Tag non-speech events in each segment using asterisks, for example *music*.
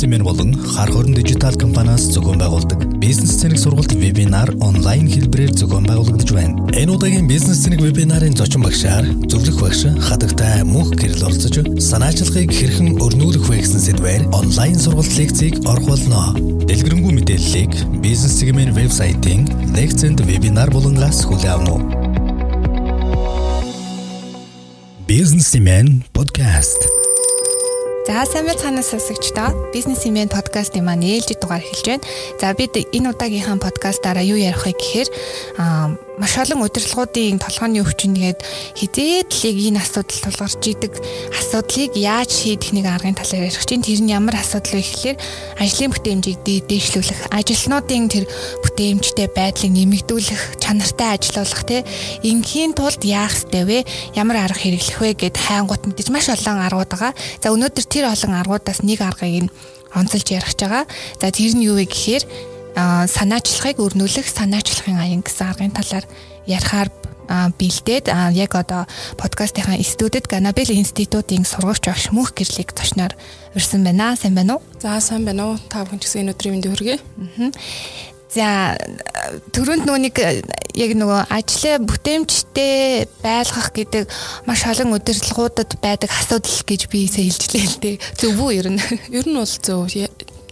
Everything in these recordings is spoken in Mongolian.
бизнесмен болон хар хорон дижитал компаниас зохион байгуулдаг бизнес цэник сургалт вебинар онлайн хэлбэрээр зохион байгуулагдаж байна. Энэ удаагийн бизнес цэник вебинарын зочин багшаар зөвлөх багш хадагтай мөнх гэрэл оролцож санаачлагыг хэрхэн өрнүүлэх вэ гэсэн сэдвээр онлайн сургалт лекцийг орох болно. Дэлгэрэнгүй мэдээллийг бизнес цэгийн вебсайтын лекцэнд вебинар болонгаас хүлээн авах нь. Бизнесмен подкаст За сайн байцгаана сонсогчдоо. Бизнес имэн подкастын маань ээлжид дугаар эхэлж байна. За бид энэ удаагийнхаа подкастаараа юу ярих вэ гэхээр маш олон удирдлагуудын толгойн өвчнөгээд хизээд л энэ асуудал тулгарч идэг асуудлыг яаж шийдэх нэг аргын талаар ярих чинь тэр нь ямар асуудал вэ гэхээр ажлын бүтээмжийг дээшлүүлэх, ажилтнуудын тэр бүтээмжтэй байдлыг нэмэгдүүлэх, чанартай ажиллах те ингийн тулд яах ёстой вэ? Ямар арга хэрэглэх вэ гэд хайнгуут мэдээж маш олон аргууд байгаа. За өнөөдөр тэр олон аргуудаас нэг аргыг нь онцолж ярих байгаа. За тэр нь юу вэ гэхээр санаачлагыг өрнүүлэх санаачлагын аян гэсэн аргын талаар ярихаар бэлдээд яг одоо подкастынхаа студид Ганабел институтын сургагч багш мөнх гэрлийг зочноор урьсан байна. Сайн байна уу? За сайн байна уу? Та бүхэн ч гэсэн энэ өдрийн мэндийг хүргэе. За нөгөө нэг яг нөгөө ажлаа бүтээмжтэй байлгах гэдэг маш олон удирдлагуудад байдаг асуудал гэж би хэлжлээ л дээ. Зөв үү ер нь? *laughs* Ер нь бол зөв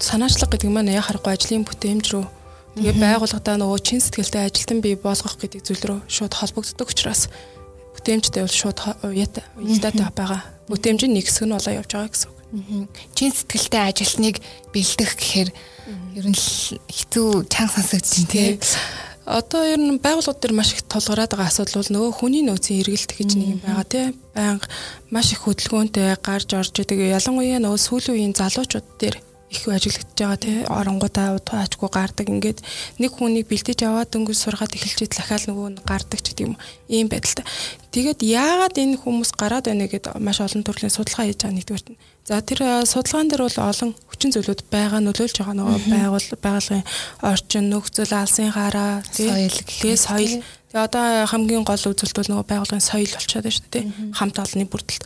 санаачлага гэдэг маань яа харахгүй ажлын бүтээмж рүү тэгээ байгууллагадаа нөгөө чин сэтгэлтэй ажилтан бий болгох гэдэг зүйл рүү шууд холбогддог учраас бүтээмжтэй бол шууд яатай уялдаатай байгаа. Бүтээмж нь нэг хэсэг нь болоо явж байгаа гэсэн. Чин сэтгэлтэй ажилтныг бэлдэх гэхээр ер нь хэцүү чанга сонсогдож байна тий. Одоо ер нь байгууллагууд төр маш их толгороод байгаа асуудал бол нөгөө хүний нөөцийн эргэлт гэж нэг юм байгаа тий. Баянга маш их хөдөлгөөнтэй гарч орж идэг. Ялангуяа нөгөө сүүлийн үеийн залуучууд дээр их ажиглагдж байгаа тий оронгуудаа удааачгүй гардаг. Ингээд нэг хүнийг бэлдэж аваад дөнгөж сургаад эхэлж дахиад нөгөө гардаг ч гэдэг юм ийм байдалтай. Тэгээд яагаад энэ хүмүүс гараад байна гэд маш олон төрлийн судалгаа хийж байгаа нэгдүгээрт нь. За тэр судалгаан дээр бол олон хүчин зүйлүүд байгаа нөлөөлж байгаа нөгөө байгуул байгуулгын орчин нөхцөл алсын хараа тий. Соёл Тэгээ одоо хамгийн гол үзэлт бол нөгөө байгуулгын соёл болчиход байна шүү дээ тий хамт олонны бүрдэлт.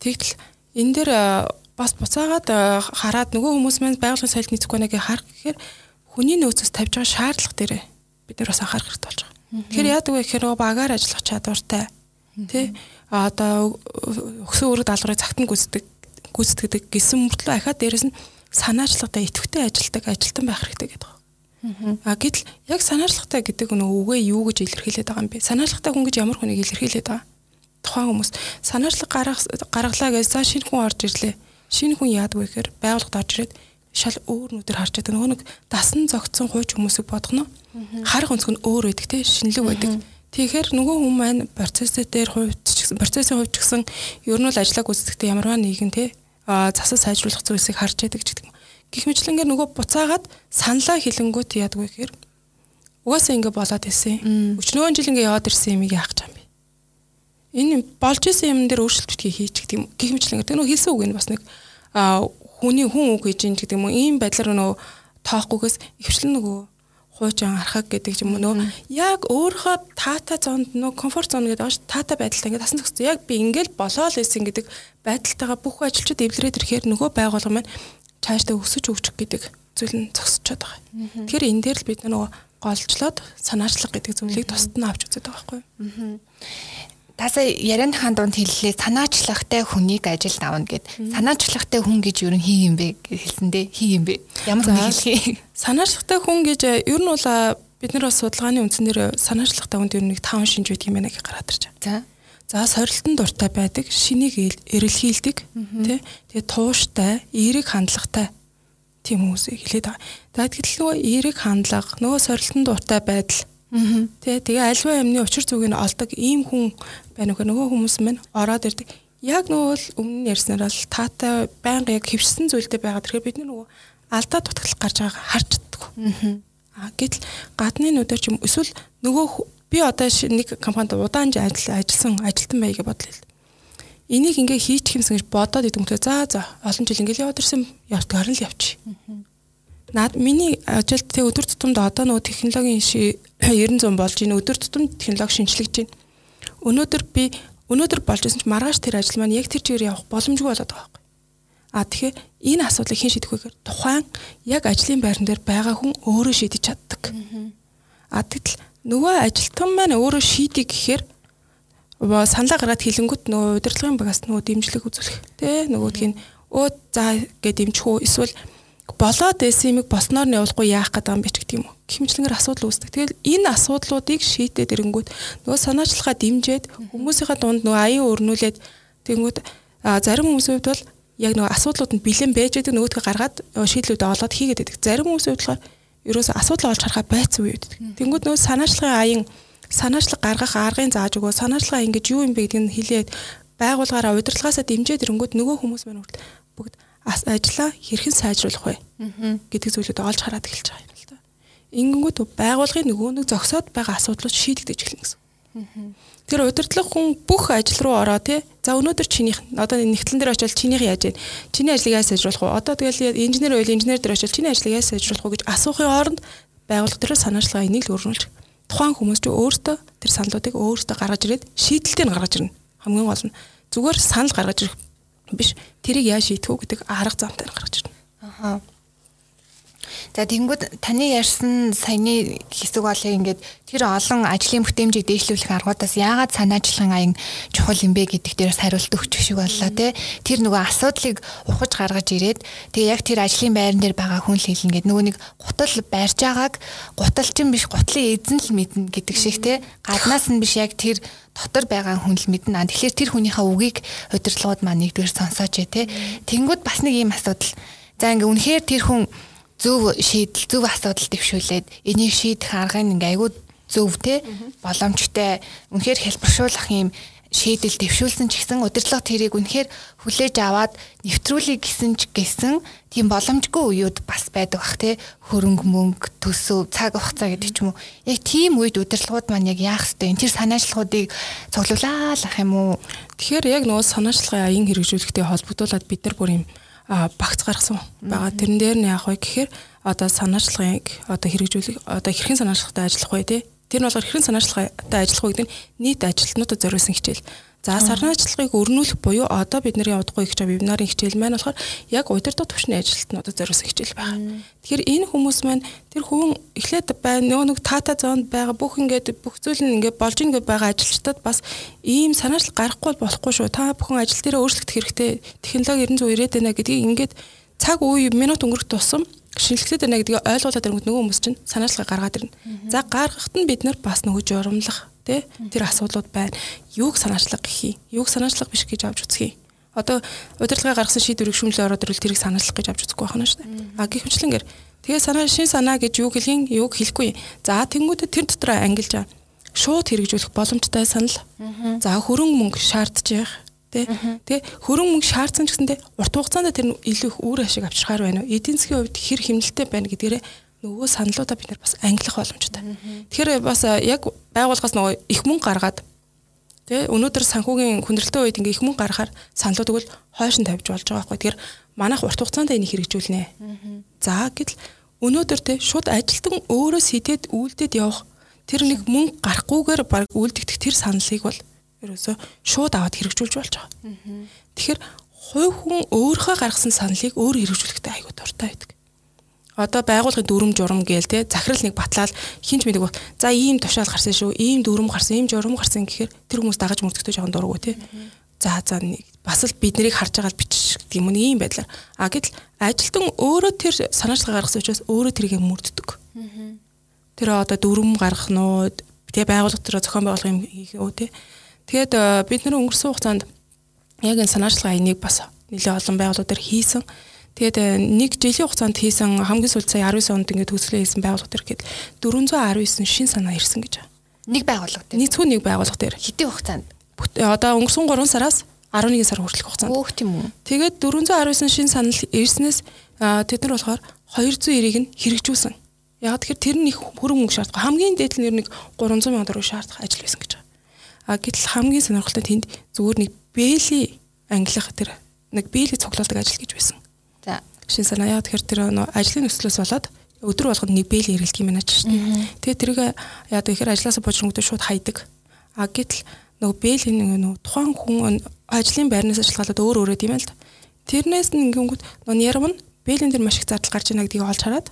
Тэгтэл энэ дээр бас буцаагаад э, хараад нөгөө хүмүүс маань байгууллагын соёлд нийцэхгүй нэгэ харах гэхээр хүний нөөцөөс тавьж байгаа шаардлага дээр бид нар бас анхаарах хэрэгтэй болж байгаа. Тэгэхээр яадаг вэ гэхээр багаар ажиллах чадвартай тий одоо өксөн өрг даалгаврыг цагт нь гүйцэтгэдэг гүйцэтгэдэг гэсэн мөртлөө ахаад дээрэс нь санаачлагтай идэвхтэй ажилдаг ажилтан байх хэрэгтэй гэдэг байна. А гэтэл яг санаачлагтай гэдэг нь үгээ юу гэж илэрхийлээд байгаа юм бэ? Санаачлагтай хүн гэж ямар хүнийг илэрхийлээд байгаа? Тухайн хүмүүс санаачлаг гаргалаа гэж за шинэ хүн орж ирлээ шинэ хүн яадаг вэ гэхээр байгууллагад орж ирээд шал өөр нүдээр харж байгаа. Нөгөө нэг дасан зогтсон хууч хүмүүсийг бодгоно. Харах өнцг нь өөр байдаг те шинэлэг байдаг. Тэгэхээр нөгөө хүн маань процесс дээр хувьд процессын хувьд ч гэсэн ер нь л ажиллаг үзэхдээ ямарваа нэгэн те засал сайжруулах зүйлсийг харж яадаг гэдэг юм. Гэх мэтлэнгээр нөгөө буцаагаад саналаа хилэнгүүт яадаг вэ гэхээр угаасаа ингэ болоод исэн. Өчнөө жил ингэ яваад ирсэн юм яах гэж? Энэ болж исэн юм дээр өөрчлөлт битгий хийчих гэдэг юм. Гэх мэтлэн тэр нөгөө хэлсэн үг нь бас нэг хүний хүн үг гэж юм гэдэг юм ийм байдлаар нөгөө тоохгүйгээс ихвчлэн нөгөө хуучин архаг гэдэг юм нөгөө яг өөрийнхөө таата зонд нөгөө комфорт зон гэдэг ааш таата байдалтай ингээд тасан төгссөн яг би ингээл болоо л исэн гэдэг байдалтайгаа бүх ажилчид эвлэрээд ирэхээр нөгөө байгууллага маань цаашдаа өсөж өгчих гэдэг зүйл нь зогсчиход байгаа. Тэгэхээр энэ дээр л бид нөгөө голчлоод санаачлах гэдэг зүйлийг тусад нь авч үзээд байгаа байхгүй юу. Тасаа ярианы хаан дунд хэллээ санаачлагтай хүнийг ажилд авна гэд. Санаачлагтай хүн гэж юу хин юм бэ хэлсэндээ хин юм бэ? Ямар хүн хэлхий? Санаачлагтай хүн гэж э, ер нь бол бид нар бас судалгааны үндсээр санаачлагтай хүнд ер нь нэг таван шинж байдаг юм байна гэж гараад ирж байгаа. За. За сорилтон дуртай байдаг, шинийг эрэлхийлдэг, тий. Тэгээ тууштай, эерэг хандлагатай тийм хүмүүсийг хэлээд байгаа. Тэгээд гэтэл нөгөө эерэг хандлага, нөгөө сорилтон дуртай байдал Тэ тэгээ альва юмны учир зүгийг нь олдог ийм хүн байна уу нөгөө хүмүүс маань ороод ирдэг. Яг нөгөө л өмнө ярьснаар л таатай байнга яг хөвсөн зүйлтэй байгаа. Тэгэхээр бид нөгөө алдаа дутагдал гарч байгааг харж чаддаг. Аа гэтэл гадны нүдээр ч юм эсвэл нөгөө би одоо нэг компанид удаан ажил ажилласан ажилтан бай гэж бодлоо. Энийг ингээ хийчих юмсан гэж бодоод хөө за за олон жил ингээ яваад ирсэн явтгаар нь л явчих наад миний ажилд тэг өдөр тутамд одоо нөгөө технологийн 90 100 *coughs* болж ийн өдөр тутамд технологи шинжлэж байна. Өнөөдөр би өнөөдөр болж исэн ч маргааш тэр ажил маань яг тэр чигээр явах боломжгүй болоод байгаа байхгүй. А тэгэхээр энэ асуудлыг хэн шийдэх вэ гэхээр тухайн яг ажлын байран дээр байгаа хүн өөрөө шийдэж чаддаг. А тэгтэл нөгөө ажилтан маань өөрөө шийдэх гэхээр саналаа гаргаад хилэнгүүт нөгөө удирдлагын багаас нөгөө дэмжлэг үзүүлэх тий нөгөөдг нь өө за гэд дэмжих үү эсвэл болоод байсан юмыг босноор нь явуулахгүй яах гэдэг юм бэ ч гэдэг юм уу. Хэмжлэнгээр асуудал үүсдэг. Тэгэл энэ асуудлуудыг шийдээд ирэнгүүт нөгөө санаачлахаа дэмжиэд хүмүүсийнхээ дунд нөгөө аян өрнүүлээд тэгэнгүүт зарим хүмүүсийн хувьд бол яг нөгөө асуудлууд нь бэлэн байж байгаа нөгөөдгөө гаргаад шийдлүүдээ олоод хийгээд байдаг. Зарим хүмүүсийн хувьд болохоор ерөөсө асуудал олж харахаа байцсан үе байдаг. Тэнгүүд нөгөө санаачлагын аян санаачлаг гаргах аргын зааж өгөө санаачлага ингэж юу юм бэ гэдгийг хэлээд байгууллагаараа удирдлагаасаа дэмжиж ирэнгүүт нөгөө хүмүүс маань бүгд ажлаа хэрхэн сайжруулах вэ гэдэг зүйлүүд олж хараад эхэлж байгаа юм. Ингэнгүүт байгууллагын нөгөө нэг зогсоод байгаа асуудлууд шийдэгдэж эхэлнэ гэсэн. Тэр удирдлага хүн бүх ажил руу ороо тий. За өнөөдөр чинийх одоо нэгтлэн дээр очивол чинийх яаж вэ? Чиний ажлыг яаж сайжруулах вэ? Одоо тэгэл инженер байл инженер дээр очивол чиний ажлыг яаж сайжруулах вэ гэж асуухын оронд байгууллага дээр санаачлага энийг л өрнүүлж тухайн хүмүүс ч өөртөө тэр саналуудыг өөртөө гаргаж ирээд шийдэлтийг гаргаж ирнэ. Хамгийн гол нь зүгээр санал гаргаж ирэх биш. Тэрийг яаж шийдэх үү гэдэг арга замтай гаргаж ирнэ. Ахаа. За тэнгууд таны ярьсан саяны хэсэг болыг ингээд тэр олон ажлын бүтээмжийг дээшлүүлэх аргуудаас яагаад санаачлагын аян чухал юм бэ гэдэг дээрээс хариулт өгч шиг боллоо те. Тэр нөгөө асуудлыг ухаж гаргаж ирээд тэгээ яг тэр ажлын байран дээр байгаа хүн л хэлнэ гэдэг нөгөө нэг гутал барьж байгааг гуталчин биш гутлын эзэн л мэднэ гэдэг шиг те. Гаднаас нь биш яг тэр дотор байгаа хүн л мэднэ. Тэгэхээр тэр хүнийхээ үгийг удирдлагууд маань нэгдүгээр сонсооч те. Тэнгүүд бас нэг ийм асуудал. За ингээ үнэхээр тэр хүн зөв шийдэл зөв асуудал дэвшүүлээд энийг шийдэх аргыг ингээ айгүй зөв те. Боломжтой. Үнэхээр хэлбэршүүлэх юм шийдэл дэвшүүлсэн ч гэсэн удирдлага тэрийг үнэхээр хүлээж аваад нэвтрүүлэх гэсэн ч гэсэн тийм боломжгүй үеуд бас байдаг бах те. Хөрөнгө мөнгө төсөв цаг хугацаа гэдэг ч юм уу. Яг тийм үед удирдлагууд маань яг яах ёстой? Энэ тэр санаачлагуудыг цуглуулаад ах юм уу? Тэгэхээр яг нөгөө санаачлагын аян хэрэгжүүлэхтэй холбогдуулаад бид нар бүр юм багц гаргасан байгаа. Тэрэн дээр нь яах вэ гэхээр одоо санаачлагыг одоо хэрэгжүүлэх одоо хэрхэн санаачлагтай ажиллах вэ те Тэр нь болохоор хэрхэн санаачлагтай ажиллах вэ гэдэг нь нийт ажилтнуудад зориулсан хичээл. За санаачлагыг өрнүүлэх буюу одоо бидний удахгүй их чав вебинарын хичээл маань болохоор яг удирдах төвчний ажилтнуудад зориулсан хичээл байна. Тэгэхээр энэ хүмүүс маань тэр хүн эхлээд байна нөгөө нэг тата зоонд байгаа бүх ингээд бүх зүйл нь ингээд болж ингээд байгаа ажилчдад бас ийм санаачлал гарахгүй болохгүй шүү. Та бүхэн ажил дээрээ өөрчлөгдөх хэрэгтэй. Технологи 900 ирээд байна гэдгийг ингээд цаг үе минут өнгөрөх тусам шинжилгээтэй байна гэдгийг ойлгуулад ирэнгүүт нөгөө хүмүүс чинь санаачлага гаргаад ирнэ. За гаргахад нь бид нар бас нөгөө журамлах тий тэр асуудлууд байна. Юуг санаачлага гэх юм? Юуг санаачлага биш гэж авч үзэх юм? Одоо удирдлага гаргасан шийдвэрийг шүүмжлээ ороод ирвэл тэрийг санаачлах гэж авч үзэхгүй байна шүү дээ. А гэхмэчлэнгээр тэгээ санаа шин санаа гэж юу хэлхийн юуг хэлэхгүй. За тэнгуүдэ тэр дотор ангилж шууд хэрэгжүүлэх боломжтой санал. За хөрөнгө мөнгө шаардж байгаа Тэ тэ хөрөн мөнгө шаардсан ч гэсэндээ урт хугацаанд тэр илүү их үр ашиг авчрахаар байна уу? Эдийн засгийн хувьд хэр хэмнэлттэй байна гэдгээрээ нөгөө саналуудаа бид нар бас ангилах боломжтой. Тэгэхээр бас яг байгууллагаас нөгөө их мөнгө гаргаад тэ өнөөдөр санхүүгийн хүндрэлтэй үед ингээ их мөнгө гаргахаар саналууд өгвөл хойш нь тавьж болж байгаа байхгүй. Тэгэхээр манайх урт хугацаанд энийг хэрэгжүүлнэ. За гэтэл өнөөдөр тэ шууд ажилтан өөрөө сэтэд үйлдэл явах тэр нэг мөнгө гарахгүйгээр баг үйлдэгдэх тэр саналыг бол ерөөсөө шууд аваад хэрэгжүүлж болж байгаа. Тэгэхээр хувь хүн өөрийнхөө гаргасан саналыг өөр хэрэгжүүлэхдээ айгүй дуртай байдаг. Одоо байгуулгын дүрм журам гээл те захирал нэг батлаад хинч мэдэг бол за ийм тушаал гарсан шүү, ийм дүрм гарсан, ийм журам гарсан гэхээр тэр хүмүүс дагаж мөрдөгтэй жоохон дургу те. За за бас л бид нарыг харж байгаа л бичих гэдэг юм ийм байдлаар. А гэтэл ажилтан өөрөө тэр санаачлага гаргасан учраас өөрөө тэрийг мөрддөг. Тэр одоо дүрм гаргах нь тэгээ байгууллага дээр зохион байгуулах юм хийх үү те Тэгээд э, бид нэр өнгөрсөн хугацаанд яг энэ санаачлагын аяныг бас нэлээд олон байгууллагууд хийсэн. Тэгээд э, нэг жилийн хугацаанд хийсэн хамгийн сүүлд сая 19 онд ингээд төсөлөө хийсэн байгууллага төр гэхэд 419 шин санаа ирсэн гэж. Нэг байгууллага дээр. Нийцгүй нэг байгууллага дээр. Хэдийн хугацаанд? Э, одоо өнгөрсөн 3 сараас 11 сар хүртэлх хугацаанд. Өөх тийм үү. Тэгээд 419 шин санал ирснээс тэд нар болохоор 290-ыг нь хэрэгжүүлсэн. Яг тэгэхээр тэр нь их хөрөнгө мөнгө шаардах. Хамгийн дээд нь нэг 300 сая төгрөг шаардах ажил байсан гэж. А гэтэл хамгийн сонирхолтой тэнд зүгээр нэг бэли ангилах тэр нэг бэли цуглуулдаг ажил гэж байсан. За. Шин санаа яа тэгэхээр тэр ажлын нөхцлөөс болоод өдөр болгонд нэг бэли хэрэглэх юм байна ч шүү дээ. Тэгээ тэрийг яа тэгэхээр ажлаасаа божрөнгөд шууд хайдаг. А гэтэл нөгөө бэлийн нөгөө тухайн хүн ажлын байрнаас ажиллагаад өөр өөрөө тийм ээ л тэрнээс нь ингэнгүүт нөө ярам нь бэлэн дээр маш их зардал гарч ийнэ гэдгийг олж хараад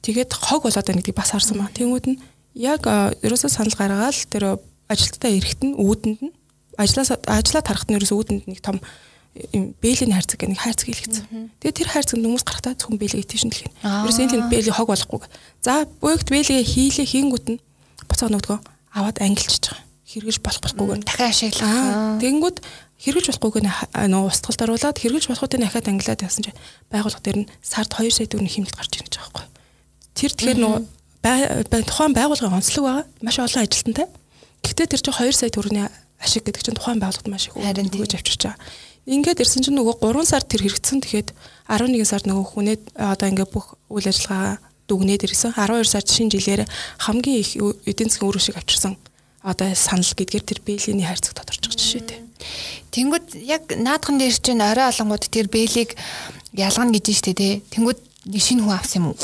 тэгээд хог болоод байна гэдгийг бас харсан ба. Тэнгүүд нь яг ерөөсөө санал гаргаал тэр ажилтнаа эрэхт нь үүдэнд нь ажлаас ажлаа тарахт нь ерөөсөө үүдэнд нэг том юм бэлийн хайрцаг гэх нэг хайрцаг хэлгэсэн. Тэгээд тэр хайрцаг хүмүүс гарахтаа зөвхөн бэлийг итвшин дэлхийн. Ерөөсөө энэ тэнд бэли хог болохгүй. За буйгт бэлигээ хийлээ хийнгүүт нь буцаа нөгдгөө аваад ангилчихж байгаа. Хэрэгж болох болохгүйгээр дахин ашиглах. Тэнгүүд хэрэгж болохгүйгээр нөө устгалд оруулаад хэрэгж болохгүй дахиад ангилаад яасан чинь байгууллага дээр нь сард 2 сая төгрөгийн хэмнэлт гарч ирж байгаа байхгүй. Тэр тэгэхээр нөгөө тухайн байгууллагын онцлог байгаа. Маш олон ажилтнтай. Гэхдээ тэр чинь 2 сая төгрөгийн ашиг гэдэг чинь тухайн байгууллагад маш их өгөөж авчирч байгаа. Ингээд ирсэн чинь нөгөө 3 сар тэр хэрэгцсэн. Тэгэхэд 11 сард нөгөө хүнээд одоо ингээд бүх үйл ажиллагаа дүгнээд ирсэн. 12 сард шинэ жилээр хамгийн их эдийн засгийн үр ашиг авчирсан одоо санал гэдгээр тэр бэлиний хайрцаг тодорч байгаа жишээтэй. Тэнгүүд яг наадхан дээр чинь орой олонгууд тэр бэлийг ялгана гэж штэ тий. Тэнгүүд шинэ хүн авсан юм уу?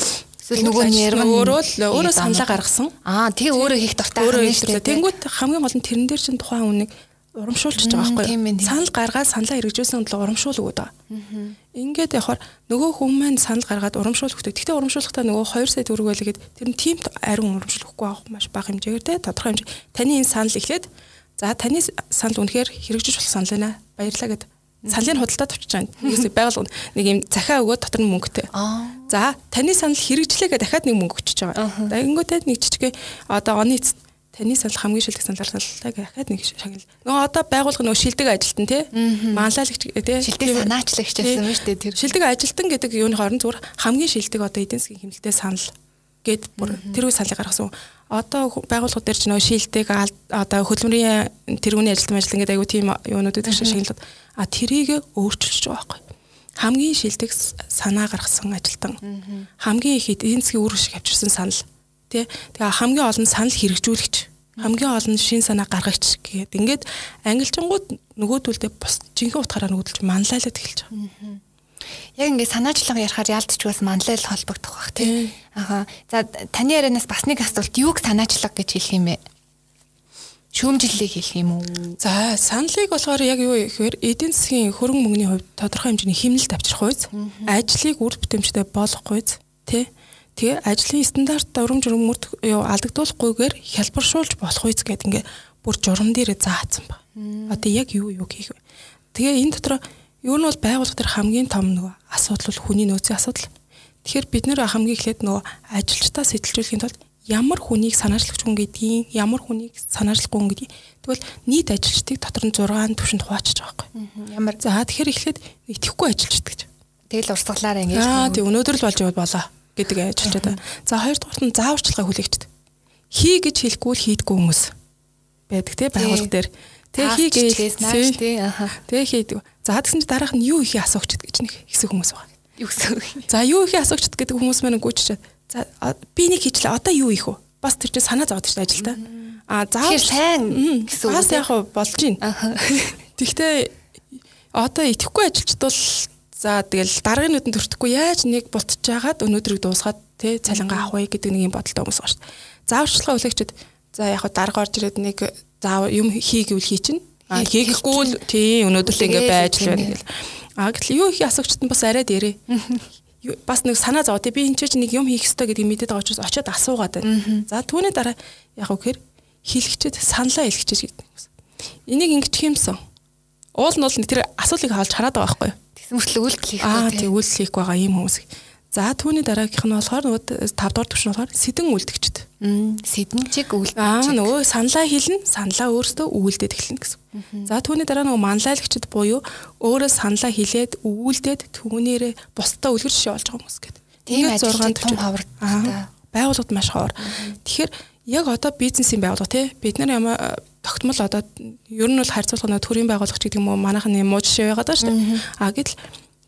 Эсвэл нөгөө нэрмэн өөрөө л өөрөө саналаа гаргасан. Аа тий өөрөө хийх дуртай байгаа юм шүү дээ. Тэнгүүт хамгийн гол нь тэрэн дээр чинь тухайн үнийг урамшуулчихж байгаа байхгүй юу? Санал гаргаад саналаа хэрэгжүүлсэн бол урамшуул өгöd байгаа. Ингээд явахаар нөгөө хүн маань санал гаргаад урамшуул өгдөг. Гэхдээ урамшуулгахдаа нөгөө 2 сая төгрөг байлгээд тэр нь тийм ариун урамшуул өгөхгүй авах маш бага хэмжээгээр те тодорхой хэмжээ. Таны энэ санал эхлээд за таны санал үнэхээр хэрэгжиж болох санал байна. Баярлалаа гэд саналын худалдаа тавьчих жаана. Нэгээс байгуулга нэг юм захиа өгөөд дотор нь мөнгөтэй. За таны санал хэрэгжлээгээ дахиад нэг мөнгө өчөж байгаа. Тэгэнгүүтээ нэг жижиг одоо оны эцэст таны санал хамгийн шилдэг саналтайг дахиад нэг шагнал. Нөгөө одоо байгуулга нөгөө шилдэг ажилтан тий. Манлайлагч тий. Шилдэг санаачлагч гэсэн юм шүү дээ тэр. Шилдэг ажилтан гэдэг юуны хооронд зүгээр хамгийн шилдэг одоо эдийн засгийн хэмнэлтэд санал гэд бүр тэр үе саналыг гаргасан. Одоо байгууллагууд дээр ч нөгөө шилдэг одоо хөдөлмөрийн тэргүүний ажилтан ажилтан гэдэг аюу тийм юунууд гэдэг шиг шагналууд а тэрийг өөрчилж байгаа байхгүй хамгийн шилдэг санаа гаргасан ажилтан хамгийн их эдийн засгийн үр ашиг авчирсан санал тий тэгээ хамгийн олон санал хэрэгжүүлэгч хамгийн олон шин санаа гаргагч гэдэг ингээд ангилжингууд нөгөөдөлдөө бус жинхэнэ утгаараа нөгөөдөлж манлайлаад эхэлж байгаа. Яг ингээд санаачлага ярихаар яалтч бас манлайл холбогдох бах тий. Аха. За таны ярианаас бас нэг асуулт юуг санаачлага гэж хэлэх юм бэ? шүүмжиллийг хэлэх юм уу? За, саналыг болохоор яг юу гэхээр эдийн засгийн хөрөнгө мөнгөний хувьд тодорхой хэмжээний хэмнэлт авчрах үйс, ажлыг үр бүтэмжтэй болгох үйс, тий. Тэгээ ажлын стандарт урам журмөрт юу алдагдуулахгүйгээр хялбаршуулж болох үйс гэдэг ингээ бүр журам дээр заасан ба. Одоо яг юу юу хийх вэ? Тэгээ энэ дотор юу нь бол байгууллага төр хамгийн том нөгөө асуудал бол хүний нөөцийн асуудал. Тэгэхээр бид нэр хамгийн эхлээд нөгөө ажилчдаа сэтэлжүүлэхийн тулд ямар хүнийг санаачлагч хүн гэдгийг, ямар хүнийг санаачлахгүй хүн гэдгийг тэгвэл нийт ажилчдыг дотор нь 6 төвшөнд хуваачиж байгаа байхгүй. Ямар за тэгэхээр эхлээд итгэхгүй ажилчд гэж. Тэгэл урсгалаараа ингэж. Аа тий өнөөдөр л болж яваад болоо гэдэг ажилчдаа. За хоёрдугаар нь зааварчилгаа хүлээгчд. Хий гэж хэлэхгүй л хийдэггүй хүмүүс байдаг тий байгууллага дээр. Тэгээ хийгээд тий. Тэгээ хийдэг. За тэгсэн чи дараах нь юу ихийг асуугчд гэж нэг хэсэг хүмүүс байгаа. Юу гэсэн. За юу ихийг асуугчд гэдэг хүмүүс маань гүйчихэд За би нэг хийчлээ. Одоо юу ийх вэ? Бас тэр чинь санаа зовоод дээ ажилдаа. А заавал сайн гэсэн үг. Бас яг болж байна. Тэгвэл одоо итгэхгүй ажилчд бол за тэгэл дараагийн нүдэнд төртөхгүй яаж нэг бултж жагаад өнөөдрийг дуусгаад тий цалингаа авах вэ гэдэг нэг юм бодолтой хүмүүс байгаа шүү дээ. Зааварчилгаа хүлээгчд за яг дарга орж ирээд нэг заав юм хий гэвэл хий чинь. А хийхгүй л тий өнөөдөр л ингэ байж л байна гэл. А гэтэл юу их асуугчд нь бас арай дээрээ бас нэг санаа зов тий би энэ ч нэг юм хийх ёстой гэдгийг мэдээд байгаа учраас очиод асуугаад байна. За түүний дараа яг үгээр хийлэгчэд саналаа хэлчихэж гэдэг. Энийг ингэчих юмсан. Уул нь бол тэр асуулыг хаалж хараад байгаа байхгүй юу? Тэгсэн мөртлөө үйлдэл хийх аа тий үйлдэл хийх байгаа юм хүмүүс. За түүний дараагийнх нь болохоор нөгөө 5 дугаар төвшин болохоор сэдэн үлдэгчд. Сэдэнчиг үлдэгч. Аа нөгөө саналаа хэлнэ, саналаа өөртөө үйлдээд эхэлнэ гэсэн. За түүний дараа нөгөө манлайлагчд буюу өөрөө саналаа хэлээд үйлдээд түүнээрээ бусдаа үлгэр жишээ болж байгаа хүмүүс гэдэг. Тийм 6 том хавар. Байгууллагад маш ховор. Тэгэхээр яг одоо бизнесийн байгууллага тий бид нар ямар тогтмол одоо ер нь бол харьцуулах нь төрийн байгууллага ч гэдэг юм уу манайхан юм муу жишээ байгаад байна шүү дээ. А гэтэл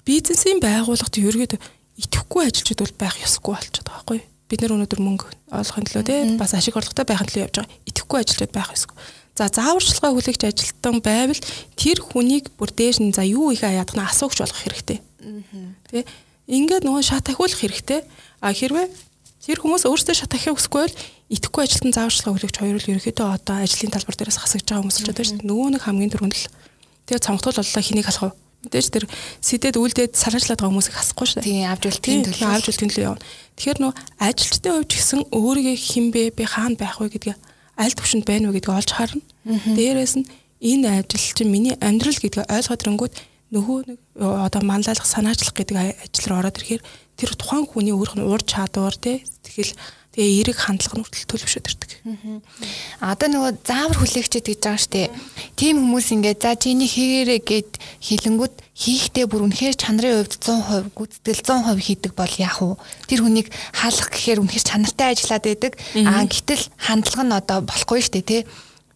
бизнесийн байгууллагт ерөөд итгэхгүй ажилчид бол байх ёсгүй болчиход байгаа байхгүй. Бид нар өнөөдөр мөнгө олохын төлөө те бас ашиг орлоготой байхын төлөө явж байгаа. Итгэхгүй ажилчид байх ёсгүй. За зааварчилгаа хүлээгч ажилтан байвал тэр хүнийг бүр дээш нь за юу их яадах нь асуугч болох хэрэгтэй. Те ингээд нөгөө шат ахиулах хэрэгтэй. А хэрвээ тэр хүмүүс өөрсдөө шат ахиах хүсэхгүй бол итгэхгүй ажилтан зааварчилгаа хүлээгч хоёр л ерөөхдөө одоо ажлын талбар дээрээс хасагдж байгаа хүмүүс л ч одоо нөгөө нэг хамгийн түрүүнд л тэгээ цамхтуул боллоо хэнийг халах вэ Мэдээж тэр сэтэд үлдээд салаачлаад байгаа хүмүүсийг хасахгүй шүү дээ. Тийм, авж үлдэхин төлөө. Авж үлдэхин төлөө явна. Тэгэхээр нөө ажилчдын хувьд гэсэн өөрийгөө хинбэ би хаана байх вэ гэдгээ аль төвшөнд байна вэ гэдгийг олж харна. Дээрээс нь энэ ажил чинь миний амьдрал гэдгийг ойлгоод ирэнгүүт нөгөө нэг одоо манлайлах санаачлах гэдэг ажил руу ороод ирэхээр тэр тухайн хүний өөрх нь ур чадвар тий тэгэл тэгээ эерэг хандлага нь хүртэл төлөвшөд ирдэг. Аа одоо нөгөө заавар хүлээгчэд гэж байгаа штэ. Тим хүмүүс ингээд за чиний хийгээрээ гэд хилэнгүүд хийхдээ бүр үнэхээр чанарын хувьд 100% гүйцэтгэл 100% хийдэг бол яах вэ? Тэр хүнийг хаалгах гэхээр үнэхээр чанартай ажиллаад байдаг. Аа гэтэл хандлага нь одоо болохгүй штэ тий